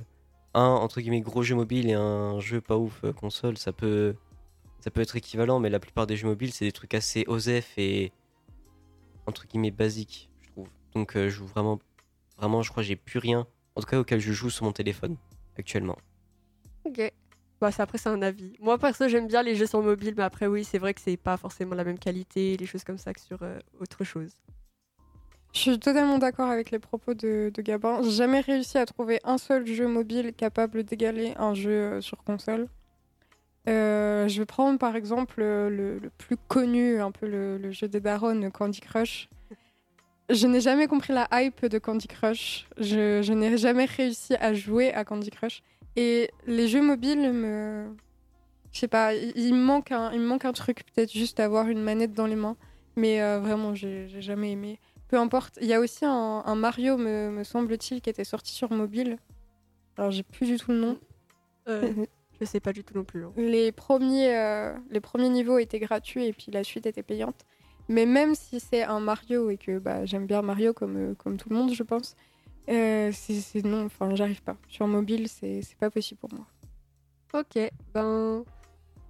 un, entre guillemets, gros jeu mobile et un jeu pas ouf euh, console, ça peut, ça peut être équivalent, mais la plupart des jeux mobiles, c'est des trucs assez OSEF et, entre guillemets, basiques, je trouve. Donc, euh, je joue vraiment, vraiment, je crois j'ai plus rien, en tout cas, auquel je joue sur mon téléphone, actuellement. Ok. Bah, après, c'est un avis. Moi, perso, j'aime bien les jeux sur mobile, mais après, oui, c'est vrai que c'est pas forcément la même qualité, les choses comme ça que sur euh, autre chose. Je suis totalement d'accord avec les propos de, de Gabin. J'ai jamais réussi à trouver un seul jeu mobile capable d'égaler un jeu euh, sur console. Euh, je vais prendre par exemple le, plus connu, un peu le, jeu des darons, Candy Crush. Je n'ai jamais compris la hype de Candy Crush. Je n'ai jamais réussi à jouer à Candy Crush. Et les jeux mobiles me. Je sais pas, il, me manque un, il me manque un truc, peut-être juste avoir une manette dans les mains. Mais euh, vraiment, j'ai jamais aimé. Peu importe. Il y a aussi un, un Mario, me, me semble-t-il, qui était sorti sur mobile. Alors, j'ai plus du tout le nom. Euh, je sais pas du tout non plus. hein. Les premiers, euh, les premiers niveaux étaient gratuits et puis la suite était payante. Mais même si c'est un Mario et que bah, j'aime bien Mario comme, euh, comme tout le monde, je pense, euh, c'est non, enfin, j'arrive pas. Sur mobile, c'est pas possible pour moi. Ok, ben.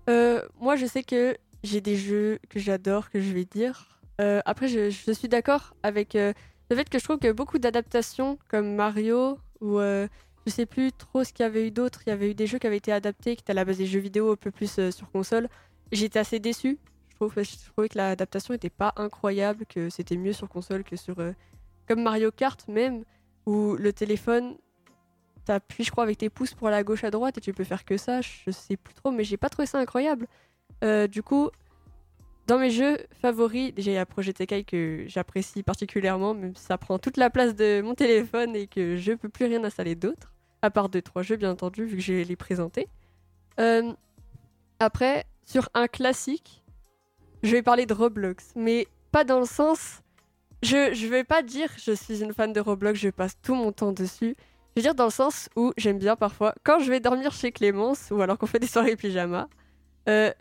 euh, moi, je sais que j'ai des jeux que j'adore, que je vais dire. Euh, après, je, je suis d'accord avec le fait que je trouve que beaucoup d'adaptations, comme Mario, ou je sais plus trop ce qu'il y avait eu d'autre, il y avait eu des jeux qui avaient été adaptés, qui étaient à la base des jeux vidéo un peu plus sur console. J'étais assez déçue. Je trouve. Je trouvais que l'adaptation était pas incroyable, que c'était mieux sur console que sur. comme Mario Kart, même, où le téléphone, t'appuies, je crois, avec tes pouces pour aller à gauche, à droite, et tu peux faire que ça. Je sais plus trop, mais j'ai pas trouvé ça incroyable. Euh, du coup, dans mes jeux favoris, déjà il y a que j'apprécie particulièrement, même si ça prend toute la place de mon téléphone et que je peux plus rien installer d'autre, à part deux trois jeux bien entendu vu que je les présentés. Euh, après, sur un classique, je vais parler de Roblox, mais pas dans le sens, je je vais pas dire je suis une fan de Roblox, je passe tout mon temps dessus. Je veux dire dans le sens où j'aime bien parfois quand je vais dormir chez Clémence ou alors qu'on fait des soirées pyjama. Euh,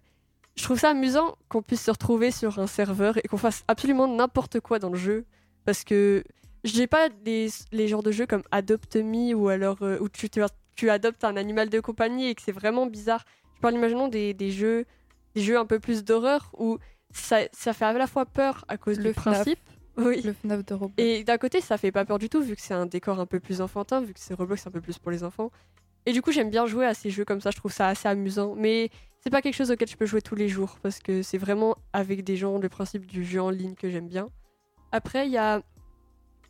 je trouve ça amusant qu'on puisse se retrouver sur un serveur et qu'on fasse absolument n'importe quoi dans le jeu. Parce que j'ai pas les, les genres de jeux comme Adopt Me ou alors euh, où tu, tu, tu adoptes un animal de compagnie et que c'est vraiment bizarre. Je parle, imaginons des, des jeux, des jeux un peu plus d'horreur où ça, ça fait à la fois peur à cause Le du principe. Oui. Le FNAF de Roblox. Et d'un côté, ça fait pas peur du tout, vu que c'est un décor un peu plus enfantin, vu que c'est Roblox, c'est un peu plus pour les enfants. Et du coup, j'aime bien jouer à ces jeux comme ça, je trouve ça assez amusant. Mais c'est pas quelque chose auquel je peux jouer tous les jours, parce que c'est vraiment avec des gens le principe du jeu en ligne que j'aime bien. Après, il y a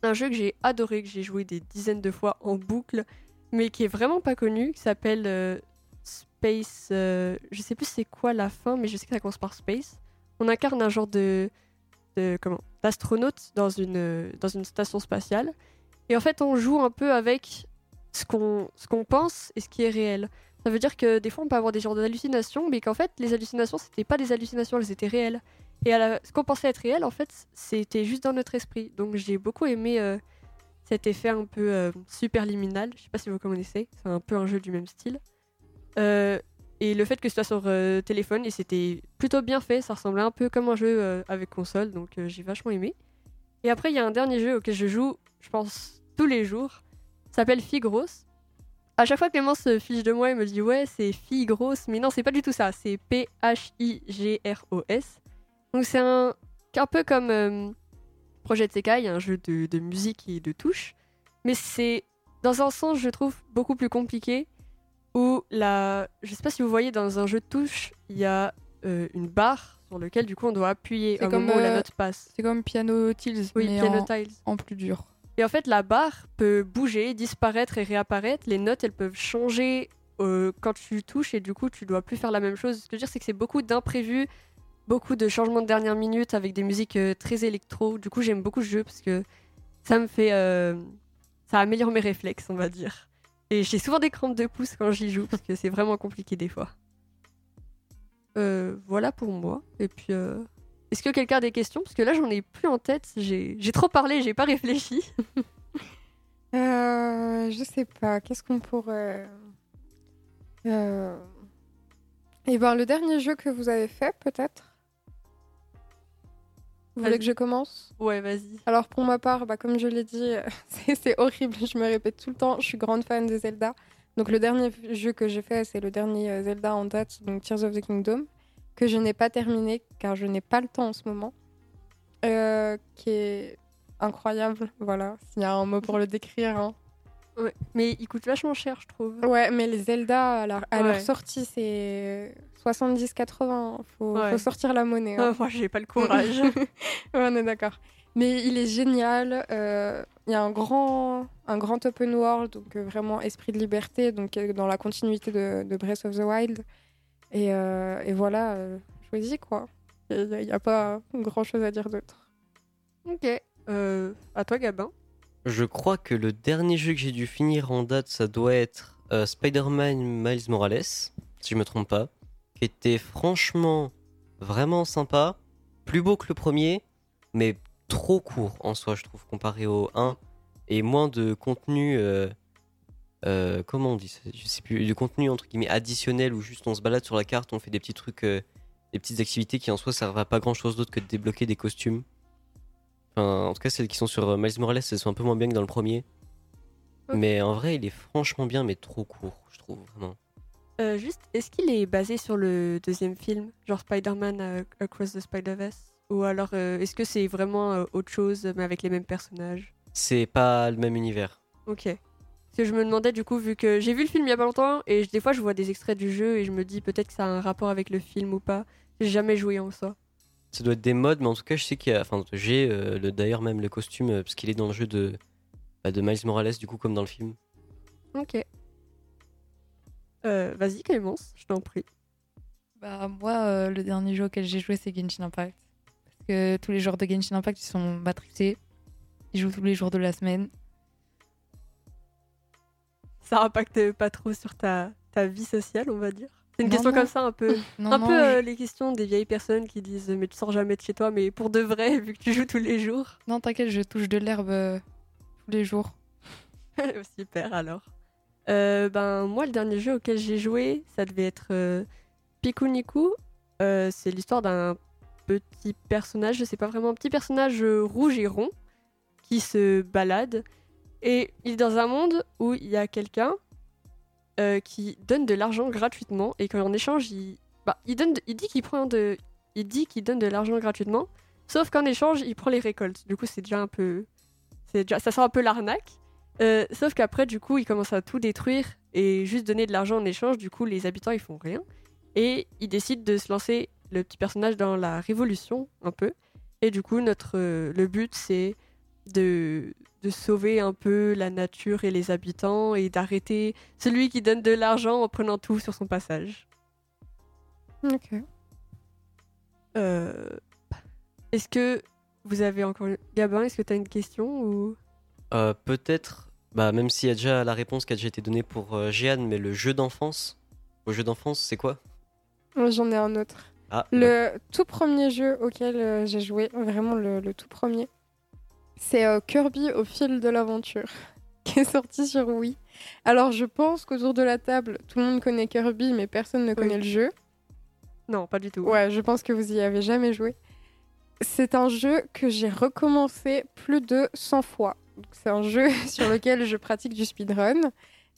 un jeu que j'ai adoré, que j'ai joué des dizaines de fois en boucle, mais qui est vraiment pas connu, qui s'appelle euh, Space. euh, je sais plus c'est quoi la fin, mais je sais que ça commence par Space. On incarne un genre de. De comment D'astronaute dans une, dans une station spatiale. Et en fait, on joue un peu avec ce qu'on qu'on pense et ce qui est réel. Ça veut dire que des fois, on peut avoir des genres d'hallucinations, mais qu'en fait, les hallucinations, c'était pas des hallucinations, elles étaient réelles. Et à la- ce qu'on pensait être réel, en fait, c'était juste dans notre esprit. Donc j'ai beaucoup aimé euh, cet effet un peu euh, superliminal. Je sais pas si vous connaissez, c'est un peu un jeu du même style. Euh, et le fait que ce soit sur euh, téléphone, et c'était plutôt bien fait, ça ressemblait un peu comme un jeu euh, avec console, donc euh, j'ai vachement aimé. Et après, il y a un dernier jeu auquel je joue, je pense, tous les jours. S'appelle Fille Grosse. À chaque fois que Clément se fiche de moi, il me dit ouais, c'est Fille Grosse, mais non, c'est pas du tout ça, c'est P-H-I-G-R-O-S. Donc c'est un, un peu comme Project Sekai, un jeu de, de musique et de touches, mais c'est dans un sens, je trouve, beaucoup plus compliqué, où la... Je sais pas si vous voyez, dans un jeu de touches, il y a euh, une barre sur laquelle du coup on doit appuyer C'est au comme, moment où la euh, note passe. C'est comme Piano Tills, Oui, mais Piano en, Tiles. en plus dur. Et en fait, la barre peut bouger, disparaître et réapparaître. Les notes, elles peuvent changer euh, quand tu touches et du coup, tu dois plus faire la même chose. Ce que je veux dire, c'est que c'est beaucoup d'imprévus, beaucoup de changements de dernière minute avec des musiques euh, très électro. Du coup, j'aime beaucoup ce jeu parce que ça me fait. euh, ça améliore mes réflexes, on va dire. Et j'ai souvent des crampes de pouce quand j'y joue parce que c'est vraiment compliqué des fois. Euh, voilà pour moi. Et puis. euh, Est-ce que quelqu'un a des questions? Parce que là, j'en ai plus en tête. J'ai trop parlé, j'ai pas réfléchi. Euh, je sais pas, qu'est-ce qu'on pourrait. Euh... Et ben, le dernier jeu que vous avez fait, peut-être? Vous voulez que je commence? Ouais, vas-y. Alors, pour ma part, bah, comme je l'ai dit, c'est c'est horrible, je me répète tout le temps, je suis grande fan de Zelda. Donc, le dernier jeu que j'ai fait, c'est le dernier euh, Zelda en date, donc Tears of the Kingdom, que je n'ai pas terminé car je n'ai pas le temps en ce moment. Euh, qui est incroyable, voilà, s'il y a un mot pour le décrire. hein. Ouais. Mais il coûte vachement cher, je trouve. Ouais, mais les Zelda, à, leur- à leur sortie, c'est 70-80. Faut, Ouais. faut sortir la monnaie. hein. Ah, moi, j'ai pas le courage. Ouais, on est d'accord. Mais il est génial. euh, Il y a un grand, un grand open world, donc euh, vraiment esprit de liberté, donc euh, dans la continuité de, de Breath of the Wild. Et, euh, et voilà, euh, choisis quoi. Il n'y a, pas grand chose à dire d'autre. ok. Euh, à toi, Gabin. Je crois que le dernier jeu que j'ai dû finir en date, ça doit être euh, Spider-Man Miles Morales, si je me trompe pas, qui était franchement vraiment sympa, plus beau que le premier, mais trop court en soi, je trouve, comparé au 1, et moins de contenu, euh, euh, comment on dit ça? Je sais plus, de contenu entre guillemets additionnel où juste on se balade sur la carte, on fait des petits trucs, euh, des petites activités qui en soi servent à pas grand chose d'autre que de débloquer des costumes. Enfin, en tout cas, celles qui sont sur Miles Morales, elles sont un peu moins bien que dans le premier. Mais en vrai, il est franchement bien, mais trop court, je trouve, vraiment. Euh, juste, est-ce qu'il est basé sur le deuxième film, genre Spider-Man euh, Across the Spider-Verse? Ou alors, euh, est-ce que c'est vraiment autre chose, mais avec les mêmes personnages? C'est pas le même univers. Ok. Parce que je me demandais, du coup, vu que j'ai vu le film il y a pas longtemps, et je- des fois, je vois des extraits du jeu, et je me dis peut-être que ça a un rapport avec le film ou pas. J'ai jamais joué en soi. Ça doit être des modes, mais en tout cas, je sais qu'il y a. Enfin, j'ai euh, le- d'ailleurs même le costume, parce qu'il est dans le jeu de, bah, de Miles Morales, du coup, comme dans le film. Ok. Euh, Vas-y, Clémence, je t'en prie. Bah, moi, euh, le dernier jeu auquel j'ai joué, c'est Genshin Impact. Parce que tous les joueurs de Genshin Impact, ils sont matrixés. Ils jouent tous les jours de la semaine. Ça impacte pas trop sur ta, ta vie sociale, on va dire. C'est une Non, question non. comme ça, un peu. Non, un peu je- euh, les questions des vieilles personnes qui disent Mais tu sors jamais de chez toi, mais pour de vrai, vu que tu joues tous les jours. non, t'inquiète, je touche de l'herbe euh, tous les jours. Super alors. Euh, ben moi le dernier jeu auquel j'ai joué, ça devait être euh, Pikuniku. Euh, c'est l'histoire d'un petit personnage, je sais pas vraiment, un petit personnage rouge et rond qui se balade et il est dans un monde où il y a quelqu'un qui donne de l'argent gratuitement et qu'en échange il, bah, il donne, de- il dit qu'il prend de, il dit qu'il donne de l'argent gratuitement, sauf qu'en échange il prend les récoltes. Du coup c'est déjà un peu, déjà, ça sent un peu l'arnaque. Euh, sauf qu'après, du coup, ils commencent à tout détruire et juste donner de l'argent en échange. Du coup, les habitants, ils font rien. Et ils décident de se lancer, le petit personnage, dans la révolution, un peu. Et du coup, notre, euh, le but, c'est de, de sauver un peu la nature et les habitants et d'arrêter celui qui donne de l'argent en prenant tout sur son passage. Ok. Euh, Est-ce que vous avez encore... Gabin, est-ce que tu as une question ou... Euh, Peut-être, bah, même s'il y a déjà la réponse qui a déjà été donnée pour euh, Jeanne, mais le jeu d'enfance. Au jeu d'enfance, c'est quoi? J'en ai un autre. Ah, Le tout premier jeu auquel euh, j'ai joué, vraiment le, le tout premier, c'est euh, Kirby au fil de l'aventure, qui est sorti sur Wii. Alors je pense qu'autour de la table, tout le monde connaît Kirby, mais personne ne connaît le jeu. Non, pas du tout. Ouais, je pense que vous y avez jamais joué. C'est un jeu que j'ai recommencé plus de 100 fois. C'est un jeu sur lequel je pratique du speedrun.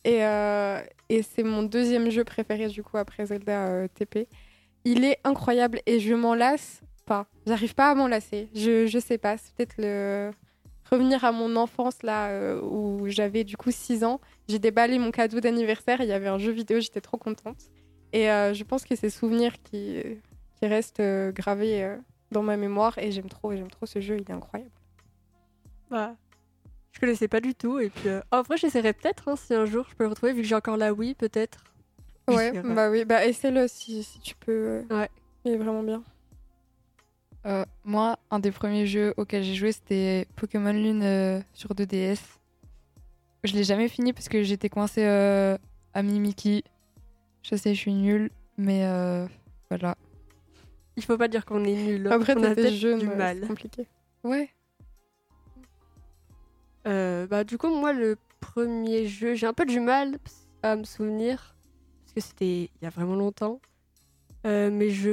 Et, euh, et c'est mon deuxième jeu préféré du coup après Zelda euh, TP. Il est incroyable et je m'en lasse pas. J'arrive pas à m'en lasser. Je, je sais pas, c'est peut-être le revenir à mon enfance là euh, où j'avais du coup 6 ans. J'ai déballé mon cadeau d'anniversaire, il y avait un jeu vidéo, j'étais trop contente. Et je pense que c'est souvenirs qui, qui restent gravés dans ma mémoire et j'aime trop, j'aime trop ce jeu, il est incroyable. Bah, je connaissais pas du tout. Et puis, euh, en vrai, j'essaierai peut-être hein, si un jour je peux le retrouver, vu que j'ai encore la Wii, peut-être. Ouais, bah oui, bah essaie-le si, si tu peux. Ouais. Il est vraiment bien. Euh, moi, un des premiers jeux auxquels j'ai joué, c'était Pokémon Lune euh, sur 2DS. Je l'ai jamais fini parce que j'étais coincée euh, à Mimiki. Je sais, je suis nulle, mais euh, voilà. Il faut pas dire qu'on est nul. Après, on a peut-être jeune, du ouais, mal. c'est compliqué. Ouais. Euh, bah, du coup, moi, le premier jeu, j'ai un peu du mal à me souvenir, parce que c'était il y a vraiment longtemps. Euh, mais je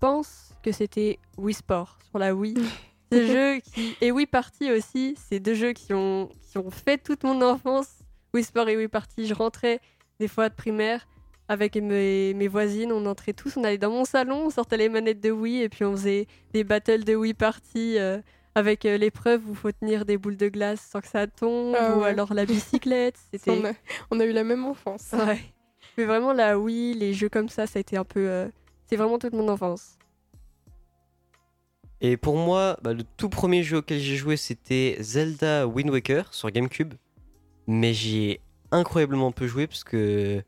pense que c'était Wii Sport sur la Wii. Qui. Et Wii Party aussi, c'est deux jeux qui ont, qui ont fait toute mon enfance. Wii Sport et Wii Party. Je rentrais des fois de primaire avec mes, mes voisines, on entrait tous, on allait dans mon salon, on sortait les manettes de Wii et puis on faisait des battles de Wii Party euh, avec euh, l'épreuve où il faut tenir des boules de glace sans que ça tombe, Ah ou ouais. alors la bicyclette. C'était. On a, on a eu la même enfance. Ouais. Mais vraiment, la Wii, les jeux comme ça, ça a été un peu. euh, C'est vraiment toute mon enfance. Et pour moi, bah, le tout premier jeu auquel j'ai joué, c'était Zelda Wind Waker sur GameCube. Mais j'y ai incroyablement peu joué parce que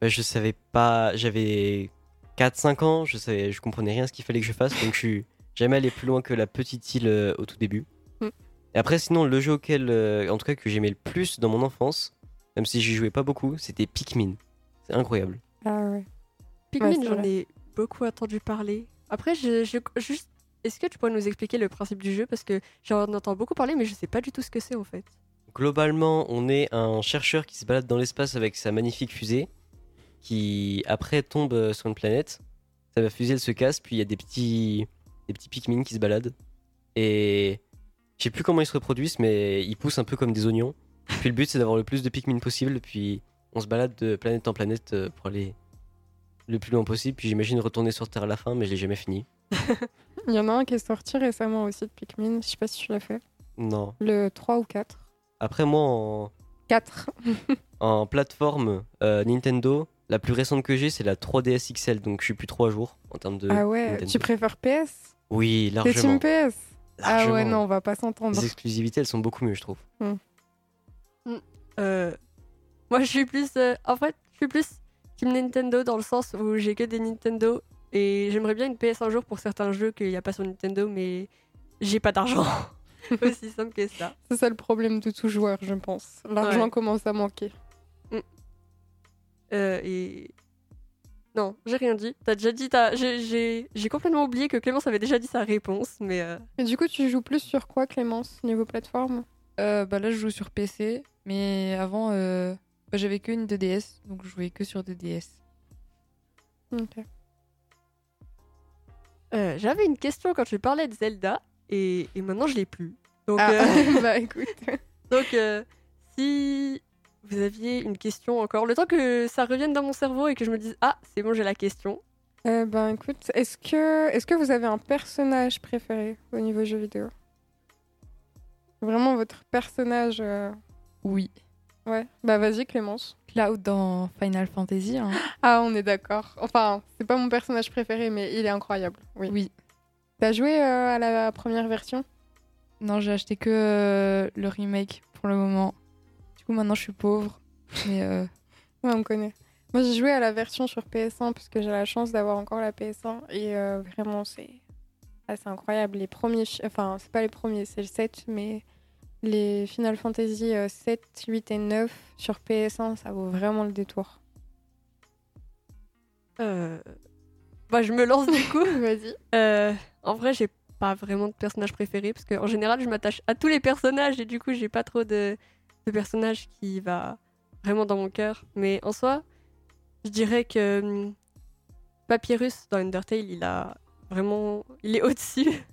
bah, je savais pas. J'avais 4-5 ans, je, savais, je comprenais rien à ce qu'il fallait que je fasse. Donc je suis jamais allé plus loin que la petite île euh, au tout début. Mm. Et après, sinon, le jeu auquel, euh, en tout cas, que j'aimais le plus dans mon enfance, même si j'y jouais pas beaucoup, c'était Pikmin. C'est incroyable. Ah ouais. Pikmin, Ouais, j'en ai beaucoup entendu parler. Après, je, je- juste. Est-ce que tu pourrais nous expliquer le principe du jeu? Parce que j'en entends beaucoup parler, mais je sais pas du tout ce que c'est en fait. Globalement, on est un chercheur qui se balade dans l'espace avec sa magnifique fusée, qui après tombe euh, sur une planète. Sa fusée elle se casse, puis il y a des petits, des petits Pikmin qui se baladent. Et je sais plus comment ils se reproduisent, mais ils poussent un peu comme des oignons. Puis le but c'est d'avoir le plus de Pikmin possible, puis on se balade de planète en planète euh, pour aller le plus loin possible. Puis j'imagine retourner sur Terre à la fin, mais je l'ai jamais fini. Il y en a un qui est sorti récemment aussi de Pikmin. Je sais pas si tu l'as fait. Non. Le 3 ou 4. Après moi, en, 4. En plateforme euh, Nintendo, la plus récente que j'ai, c'est la 3DS XL, donc je suis plus trop à jour en termes de. ah ouais. Nintendo. Tu préfères PS Oui, T'es Team largement. PS Ah ouais, largement. non, on va pas s'entendre. Les exclusivités, elles sont beaucoup mieux, je trouve. Euh, moi, je suis plus. euh, en fait, je suis plus Team Nintendo dans le sens où j'ai que des Nintendo et j'aimerais bien une PS un jour pour certains jeux qu'il n'y a pas sur Nintendo, mais j'ai pas d'argent. Aussi simple que ça. C'est ça le problème de tout joueur, je pense. L'argent Ouais. commence à manquer. Euh, et. Non, j'ai rien dit. T'as déjà dit ta. j'ai- complètement oublié que Clémence avait déjà dit sa réponse, mais. euh, Et du coup, tu joues plus sur quoi, Clémence, niveau plateforme? Euh, bah là, je joue sur PC, mais avant, euh, bah, j'avais que une 2DS, donc je jouais que sur 2DS. Ok. euh, J'avais une question quand tu parlais de Zelda et, et maintenant je l'ai plus. Donc, Ah, euh, bah écoute. donc euh, si vous aviez une question encore, le temps que ça revienne dans mon cerveau et que je me dise Ah, c'est bon, j'ai la question. Euh, ben écoute, est-ce que, est que vous avez un personnage préféré au niveau jeu vidéo? Vraiment votre personnage euh, Oui. Ouais. Bah vas-y Clémence. Cloud dans Final Fantasy. hein. Ah on est d'accord. Enfin, c'est pas mon personnage préféré, mais il est incroyable. Oui. Oui. T'as joué euh, à la première version? Non, j'ai acheté que euh, le remake pour le moment. Du coup, maintenant, je suis pauvre. Mais euh, Ouais, on connaît. Moi j'ai joué à la version sur PS1 parce que j'ai la chance d'avoir encore la PS1 et euh, vraiment c'est ah, c'est incroyable. Les premiers, fi- enfin c'est pas les premiers, c'est le 7, mais les Final Fantasy euh, 7, 8 et 9 sur PS1, ça vaut vraiment le détour. Euh, Bah, je me lance du coup. Vas-y. Euh, en vrai, j'ai pas vraiment de personnage préféré parce qu'en général, je m'attache à tous les personnages et du coup, j'ai pas trop de, de personnage qui va vraiment dans mon cœur. Mais en soi, je dirais que hum, Papyrus dans Undertale, il a vraiment, il est au-dessus.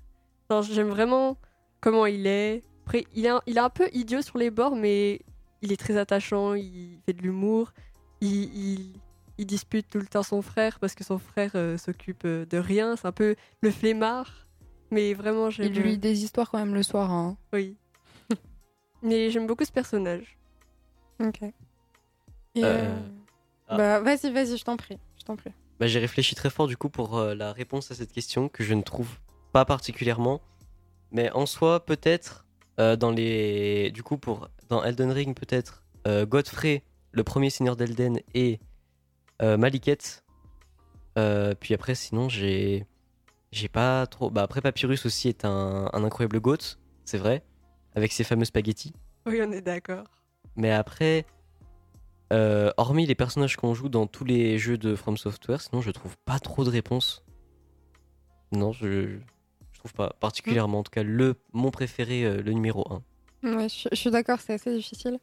J'aime vraiment comment il est. Après, il est, un, il est un peu idiot sur les bords, mais il est très attachant. Il fait de l'humour. Il, il, il dispute tout le temps son frère parce que son frère euh, s'occupe euh, de rien. C'est un peu le flemmard. Mais vraiment, j'aime. il lui lit des histoires quand même le soir. hein. Oui. Mais j'aime beaucoup ce personnage. Ok. Et, Euh, euh, ah. Bah vas-y, vas-y, je t'en prie, je t'en prie. Bah, j'ai réfléchi très fort du coup pour euh, la réponse à cette question que je ne trouve pas particulièrement. Mais en soi, peut-être euh, dans les. Du coup, pour dans Elden Ring, peut-être euh, Godfrey, le premier seigneur d'Elden, et euh, Maliket. Euh, puis après, sinon, j'ai. J'ai pas trop. Bah, après, Papyrus aussi est un, un incroyable goat, c'est vrai, avec ses fameux spaghettis. Oui, on est d'accord. Mais après, euh, hormis les personnages qu'on joue dans tous les jeux de From Software, sinon je trouve pas trop de réponses. Non, je, je trouve pas. Particulièrement, en tout cas, le, mon préféré, euh, le numéro 1. Ouais, je, je suis d'accord, c'est assez difficile.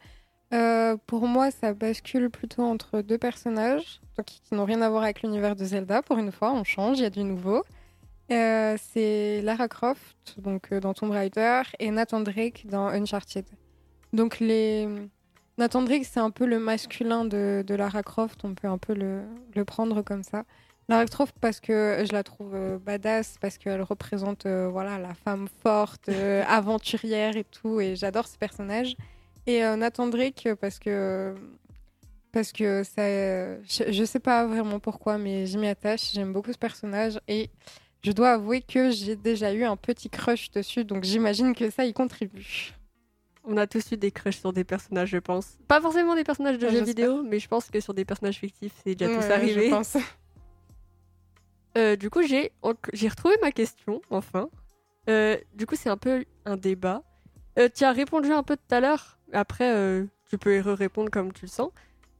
Euh, pour moi, ça bascule plutôt entre deux personnages donc, qui, qui n'ont rien à voir avec l'univers de Zelda. Pour une fois, on change, il y a du nouveau. Euh, c'est Lara Croft donc, euh, dans Tomb Raider et Nathan Drake dans Uncharted. Donc les... Nathan Drake, c'est un peu le masculin de, de Lara Croft, on peut un peu le, le prendre comme ça. Lara Croft parce que je la trouve euh, badass, parce qu'elle représente euh, voilà, la femme forte, aventurière et tout, et j'adore ce personnage. Et Nathan Drake parce que parce que ça, je, je sais pas vraiment pourquoi, mais je m'y attache. J'aime beaucoup ce personnage et je dois avouer que j'ai déjà eu un petit crush dessus, donc j'imagine que ça y contribue. On a tous eu des crushs sur des personnages, je pense. Pas forcément des personnages de jeux vidéo, mais je pense que sur des personnages fictifs, c'est déjà tous Ouais, arrivé. Je pense. Euh, du coup, j'ai retrouvé ma question, enfin. Euh, du coup, c'est un peu un débat. Euh, tu as répondu un peu tout à l'heure. Après, tu peux y répondre comme tu le sens.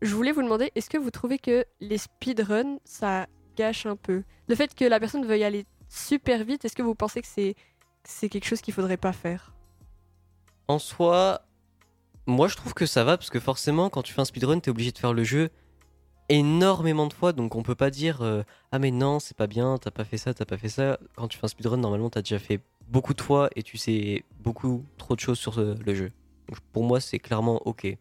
Je voulais vous demander, est-ce que vous trouvez que les speedruns, ça gâche un peu Le fait que la personne veuille aller super vite, est-ce que vous pensez que c'est quelque chose qu'il faudrait pas faire? En soi, moi je trouve que ça va, parce que forcément, quand tu fais un speedrun, t'es obligé de faire le jeu énormément de fois, donc on peut pas dire euh, Ah, mais non, c'est pas bien, t'as pas fait ça, t'as pas fait ça. Quand tu fais un speedrun, normalement, t'as déjà fait beaucoup de fois et tu sais beaucoup trop de choses sur euh, le jeu. Pour moi, c'est clairement ok.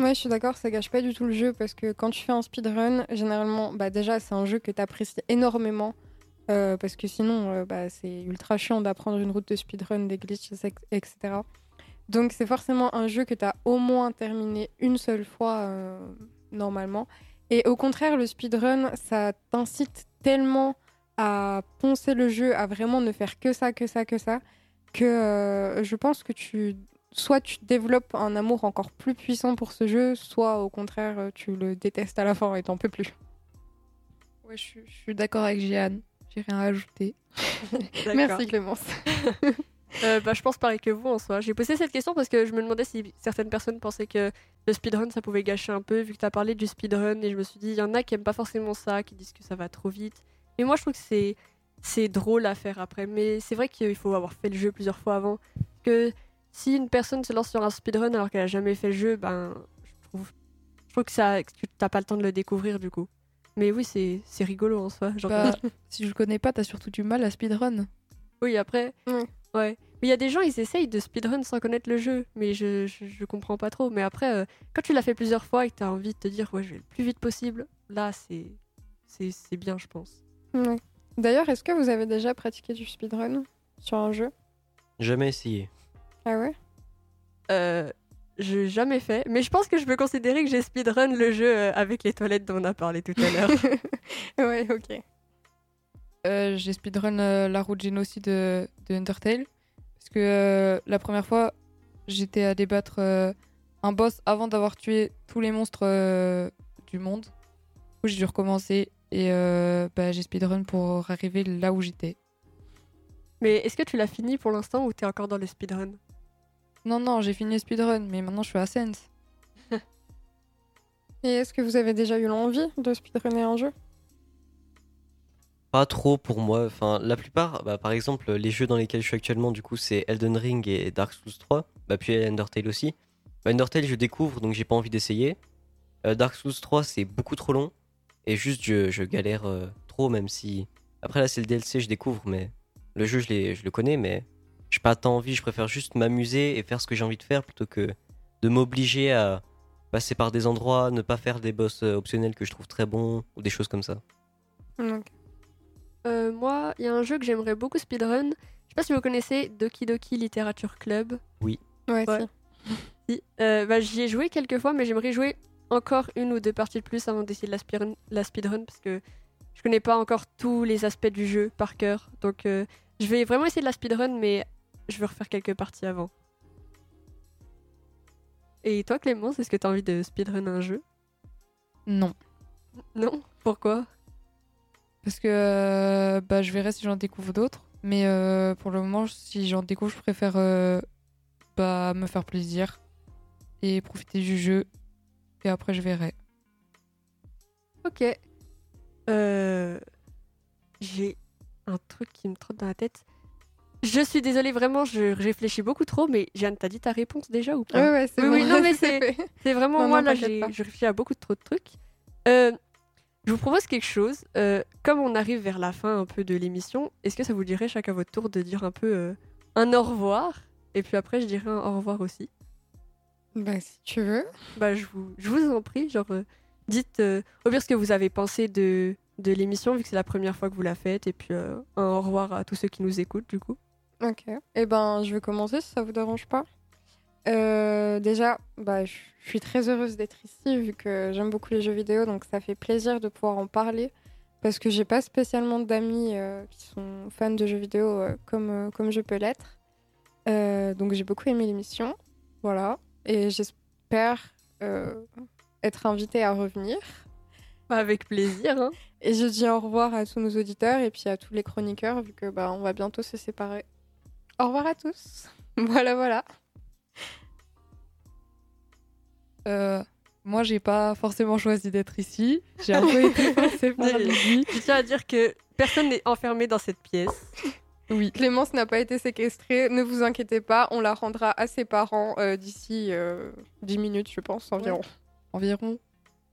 Ouais, je suis d'accord, ça gâche pas du tout le jeu parce que quand tu fais un speedrun, généralement, bah déjà, c'est un jeu que tu apprécies énormément euh, parce que sinon, euh, bah, c'est ultra chiant d'apprendre une route de speedrun, des glitches, etc. Donc, c'est forcément un jeu que tu as au moins terminé une seule fois euh, normalement. Et au contraire, le speedrun, ça t'incite tellement à poncer le jeu, à vraiment ne faire que ça, que ça, que ça, que je pense que tu soit tu développes un amour encore plus puissant pour ce jeu, soit au contraire euh, tu le détestes à la fin et t'en peux plus. Ouais, je suis- je suis d'accord avec Jeanne. J'ai rien à ajouter. Merci Clémence. Euh, bah, je pense pareil que vous en soi. J'ai posé cette question parce que je me demandais si certaines personnes pensaient que le speedrun ça pouvait gâcher un peu, vu que tu as parlé du speedrun, et je me suis dit, il y en a qui aiment pas forcément ça, qui disent que ça va trop vite. Mais moi je trouve que c'est, c'est drôle à faire après. Mais c'est vrai qu'il faut avoir fait le jeu plusieurs fois avant. Que si une personne se lance sur un speedrun alors qu'elle a jamais fait le jeu, ben je trouve, je trouve que, ça, que tu t'as pas le temps de le découvrir du coup. Mais oui, c'est, c'est rigolo en soi. Genre, Bah, si je le connais pas, t'as surtout du mal à speedrun. Oui, après. Ouais. Ouais. Mais il y a des gens, ils essayent de speedrun sans connaître le jeu. Mais je, je, je comprends pas trop. Mais après, euh, quand tu l'as fait plusieurs fois et que tu as envie de te dire, ouais, je vais le plus vite possible, là, c'est, c'est, c'est bien, je pense. Ouais. D'ailleurs, est-ce que vous avez déjà pratiqué du speedrun sur un jeu? Jamais essayé. Ah ouais? Euh, je jamais fait. Mais je pense que je peux considérer que j'ai speedrun le jeu euh, avec les toilettes dont on a parlé tout à l'heure. Ouais, ok. Euh, j'ai speedrun euh, la route génocide de, de Undertale. Parce que euh, la première fois, j'étais à débattre euh, un boss avant d'avoir tué tous les monstres euh, du monde. Du coup, j'ai dû recommencer et euh, bah, j'ai speedrun pour arriver là où j'étais. mais est-ce que tu l'as fini pour l'instant ou tu es encore dans le speedrun? Non, non, j'ai fini le speedrun, mais maintenant je suis à Sense. Et est-ce que vous avez déjà eu l'envie de speedrunner un jeu? Pas trop pour moi. Enfin, la plupart, bah, par exemple, les jeux dans lesquels je suis actuellement, du coup, c'est Elden Ring et Dark Souls 3. Bah, puis Undertale aussi. Bah, Undertale, je découvre, donc j'ai pas envie d'essayer. Euh, Dark Souls 3, c'est beaucoup trop long. Et juste, je, je galère euh, trop, même si. Après, là, c'est le DLC, je découvre, mais le jeu, je, je le connais, mais j'ai pas tant envie. Je préfère juste m'amuser et faire ce que j'ai envie de faire plutôt que de m'obliger à passer par des endroits, ne pas faire des boss euh, optionnels que je trouve très bons ou des choses comme ça. Euh, Moi, il y a un jeu que j'aimerais beaucoup speedrun. Je sais pas si vous connaissez Doki Doki Literature Club. Ouais, Ouais. si. Si. Euh, bah, j'y ai joué quelques fois, mais j'aimerais jouer encore une ou deux parties de plus avant d'essayer de la speedrun, la speedrun parce que je connais pas encore tous les aspects du jeu par cœur. Donc, euh, je vais vraiment essayer de la speedrun, mais je veux refaire quelques parties avant. Et toi, Clémence, est-ce que tu as envie de speedrun un jeu? Non. Non? Pourquoi? Parce que euh, bah, je verrai si j'en découvre d'autres. Mais euh, pour le moment, si j'en découvre, je préfère euh, bah, me faire plaisir et profiter du jeu. Et après, je verrai. Ok. J'ai un truc qui me trotte dans la tête. Je suis désolée, vraiment, je réfléchis beaucoup trop, mais Jeanne, t'as dit ta réponse déjà ou pas Ouais, ouais, c'est Oui, bon. oui, non, mais c'est vraiment Non, moi, non, là, je réfléchis à beaucoup trop de trucs. Euh, je vous propose quelque chose. Euh, comme on arrive vers la fin un peu de l'émission, est-ce que ça vous dirait chacun votre tour de dire un peu euh, un au revoir? Et puis après, je dirais un au revoir aussi. Bah, si tu veux. Bah, je vous, je vous en prie, genre, dites au pire ce que vous avez pensé de, de l'émission, vu que c'est la première fois que vous la faites, et puis un au revoir à tous ceux qui nous écoutent, du coup. Ok. Eh ben, je vais commencer si ça vous dérange pas. Euh, déjà, bah, je suis très heureuse d'être ici vu que j'aime beaucoup les jeux vidéo, donc ça fait plaisir de pouvoir en parler parce que j'ai pas spécialement d'amis euh, qui sont fans de jeux vidéo euh, comme, comme je peux l'être. Donc j'ai beaucoup aimé l'émission, voilà, et j'espère être invitée à revenir. Bah, avec plaisir, hein. Et je dis au revoir à tous nos auditeurs et puis à tous les chroniqueurs vu que bah on va bientôt se séparer. Au revoir à tous. Voilà voilà. Euh, moi, j'ai pas forcément choisi d'être ici. J'ai un peu été forcée par. Je tiens à dire que personne n'est enfermé dans cette pièce. Oui. Clémence n'a pas été séquestrée, ne vous inquiétez pas, on la rendra à ses parents euh, d'ici euh, 10 minutes je pense environ. Environ.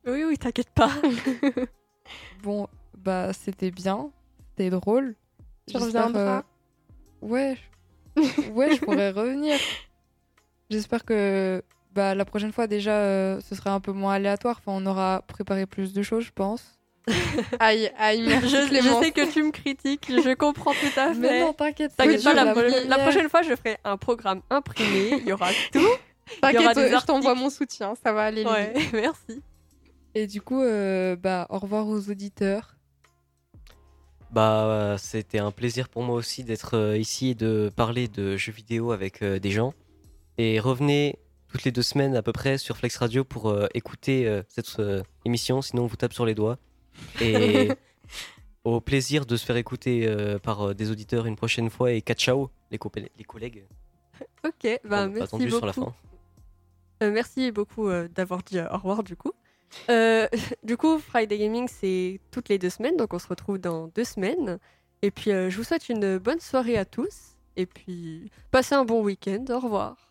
Oui, oui, t'inquiète pas. Bon, bah, c'était bien. C'était drôle. Tu reviendras? euh, Ouais. Ouais, je pourrais revenir. J'espère que bah, la prochaine fois, déjà, euh, ce sera un peu moins aléatoire. Enfin, on aura préparé plus de choses, je pense. Aïe, aïe, Je, merci je sais que tu me critiques, je comprends tout à fait. Mais non, t'inquiète. Pas, dur, la, la prochaine fois, je ferai un programme imprimé. Il y aura tout. T'inquiète, je t'envoie mon soutien, ça va aller. Ouais, merci. Et du coup, euh, bah, au revoir aux auditeurs. Bah, c'était un plaisir pour moi aussi d'être euh, ici et de parler de jeux vidéo avec euh, des gens. Et revenez toutes les deux semaines à peu près sur Flex Radio pour euh, écouter euh, cette euh, émission, sinon on vous tape sur les doigts. Et au plaisir de se faire écouter par des auditeurs une prochaine fois et ciao les, les collègues. Ok, bah, On- merci beaucoup. sur la fin. Merci beaucoup d'avoir dit au revoir du coup. Euh, du coup, Friday Gaming, c'est toutes les deux semaines, donc on se retrouve dans deux semaines. Et puis, euh, je vous souhaite une bonne soirée à tous. Et puis, passez un bon week-end. Au revoir.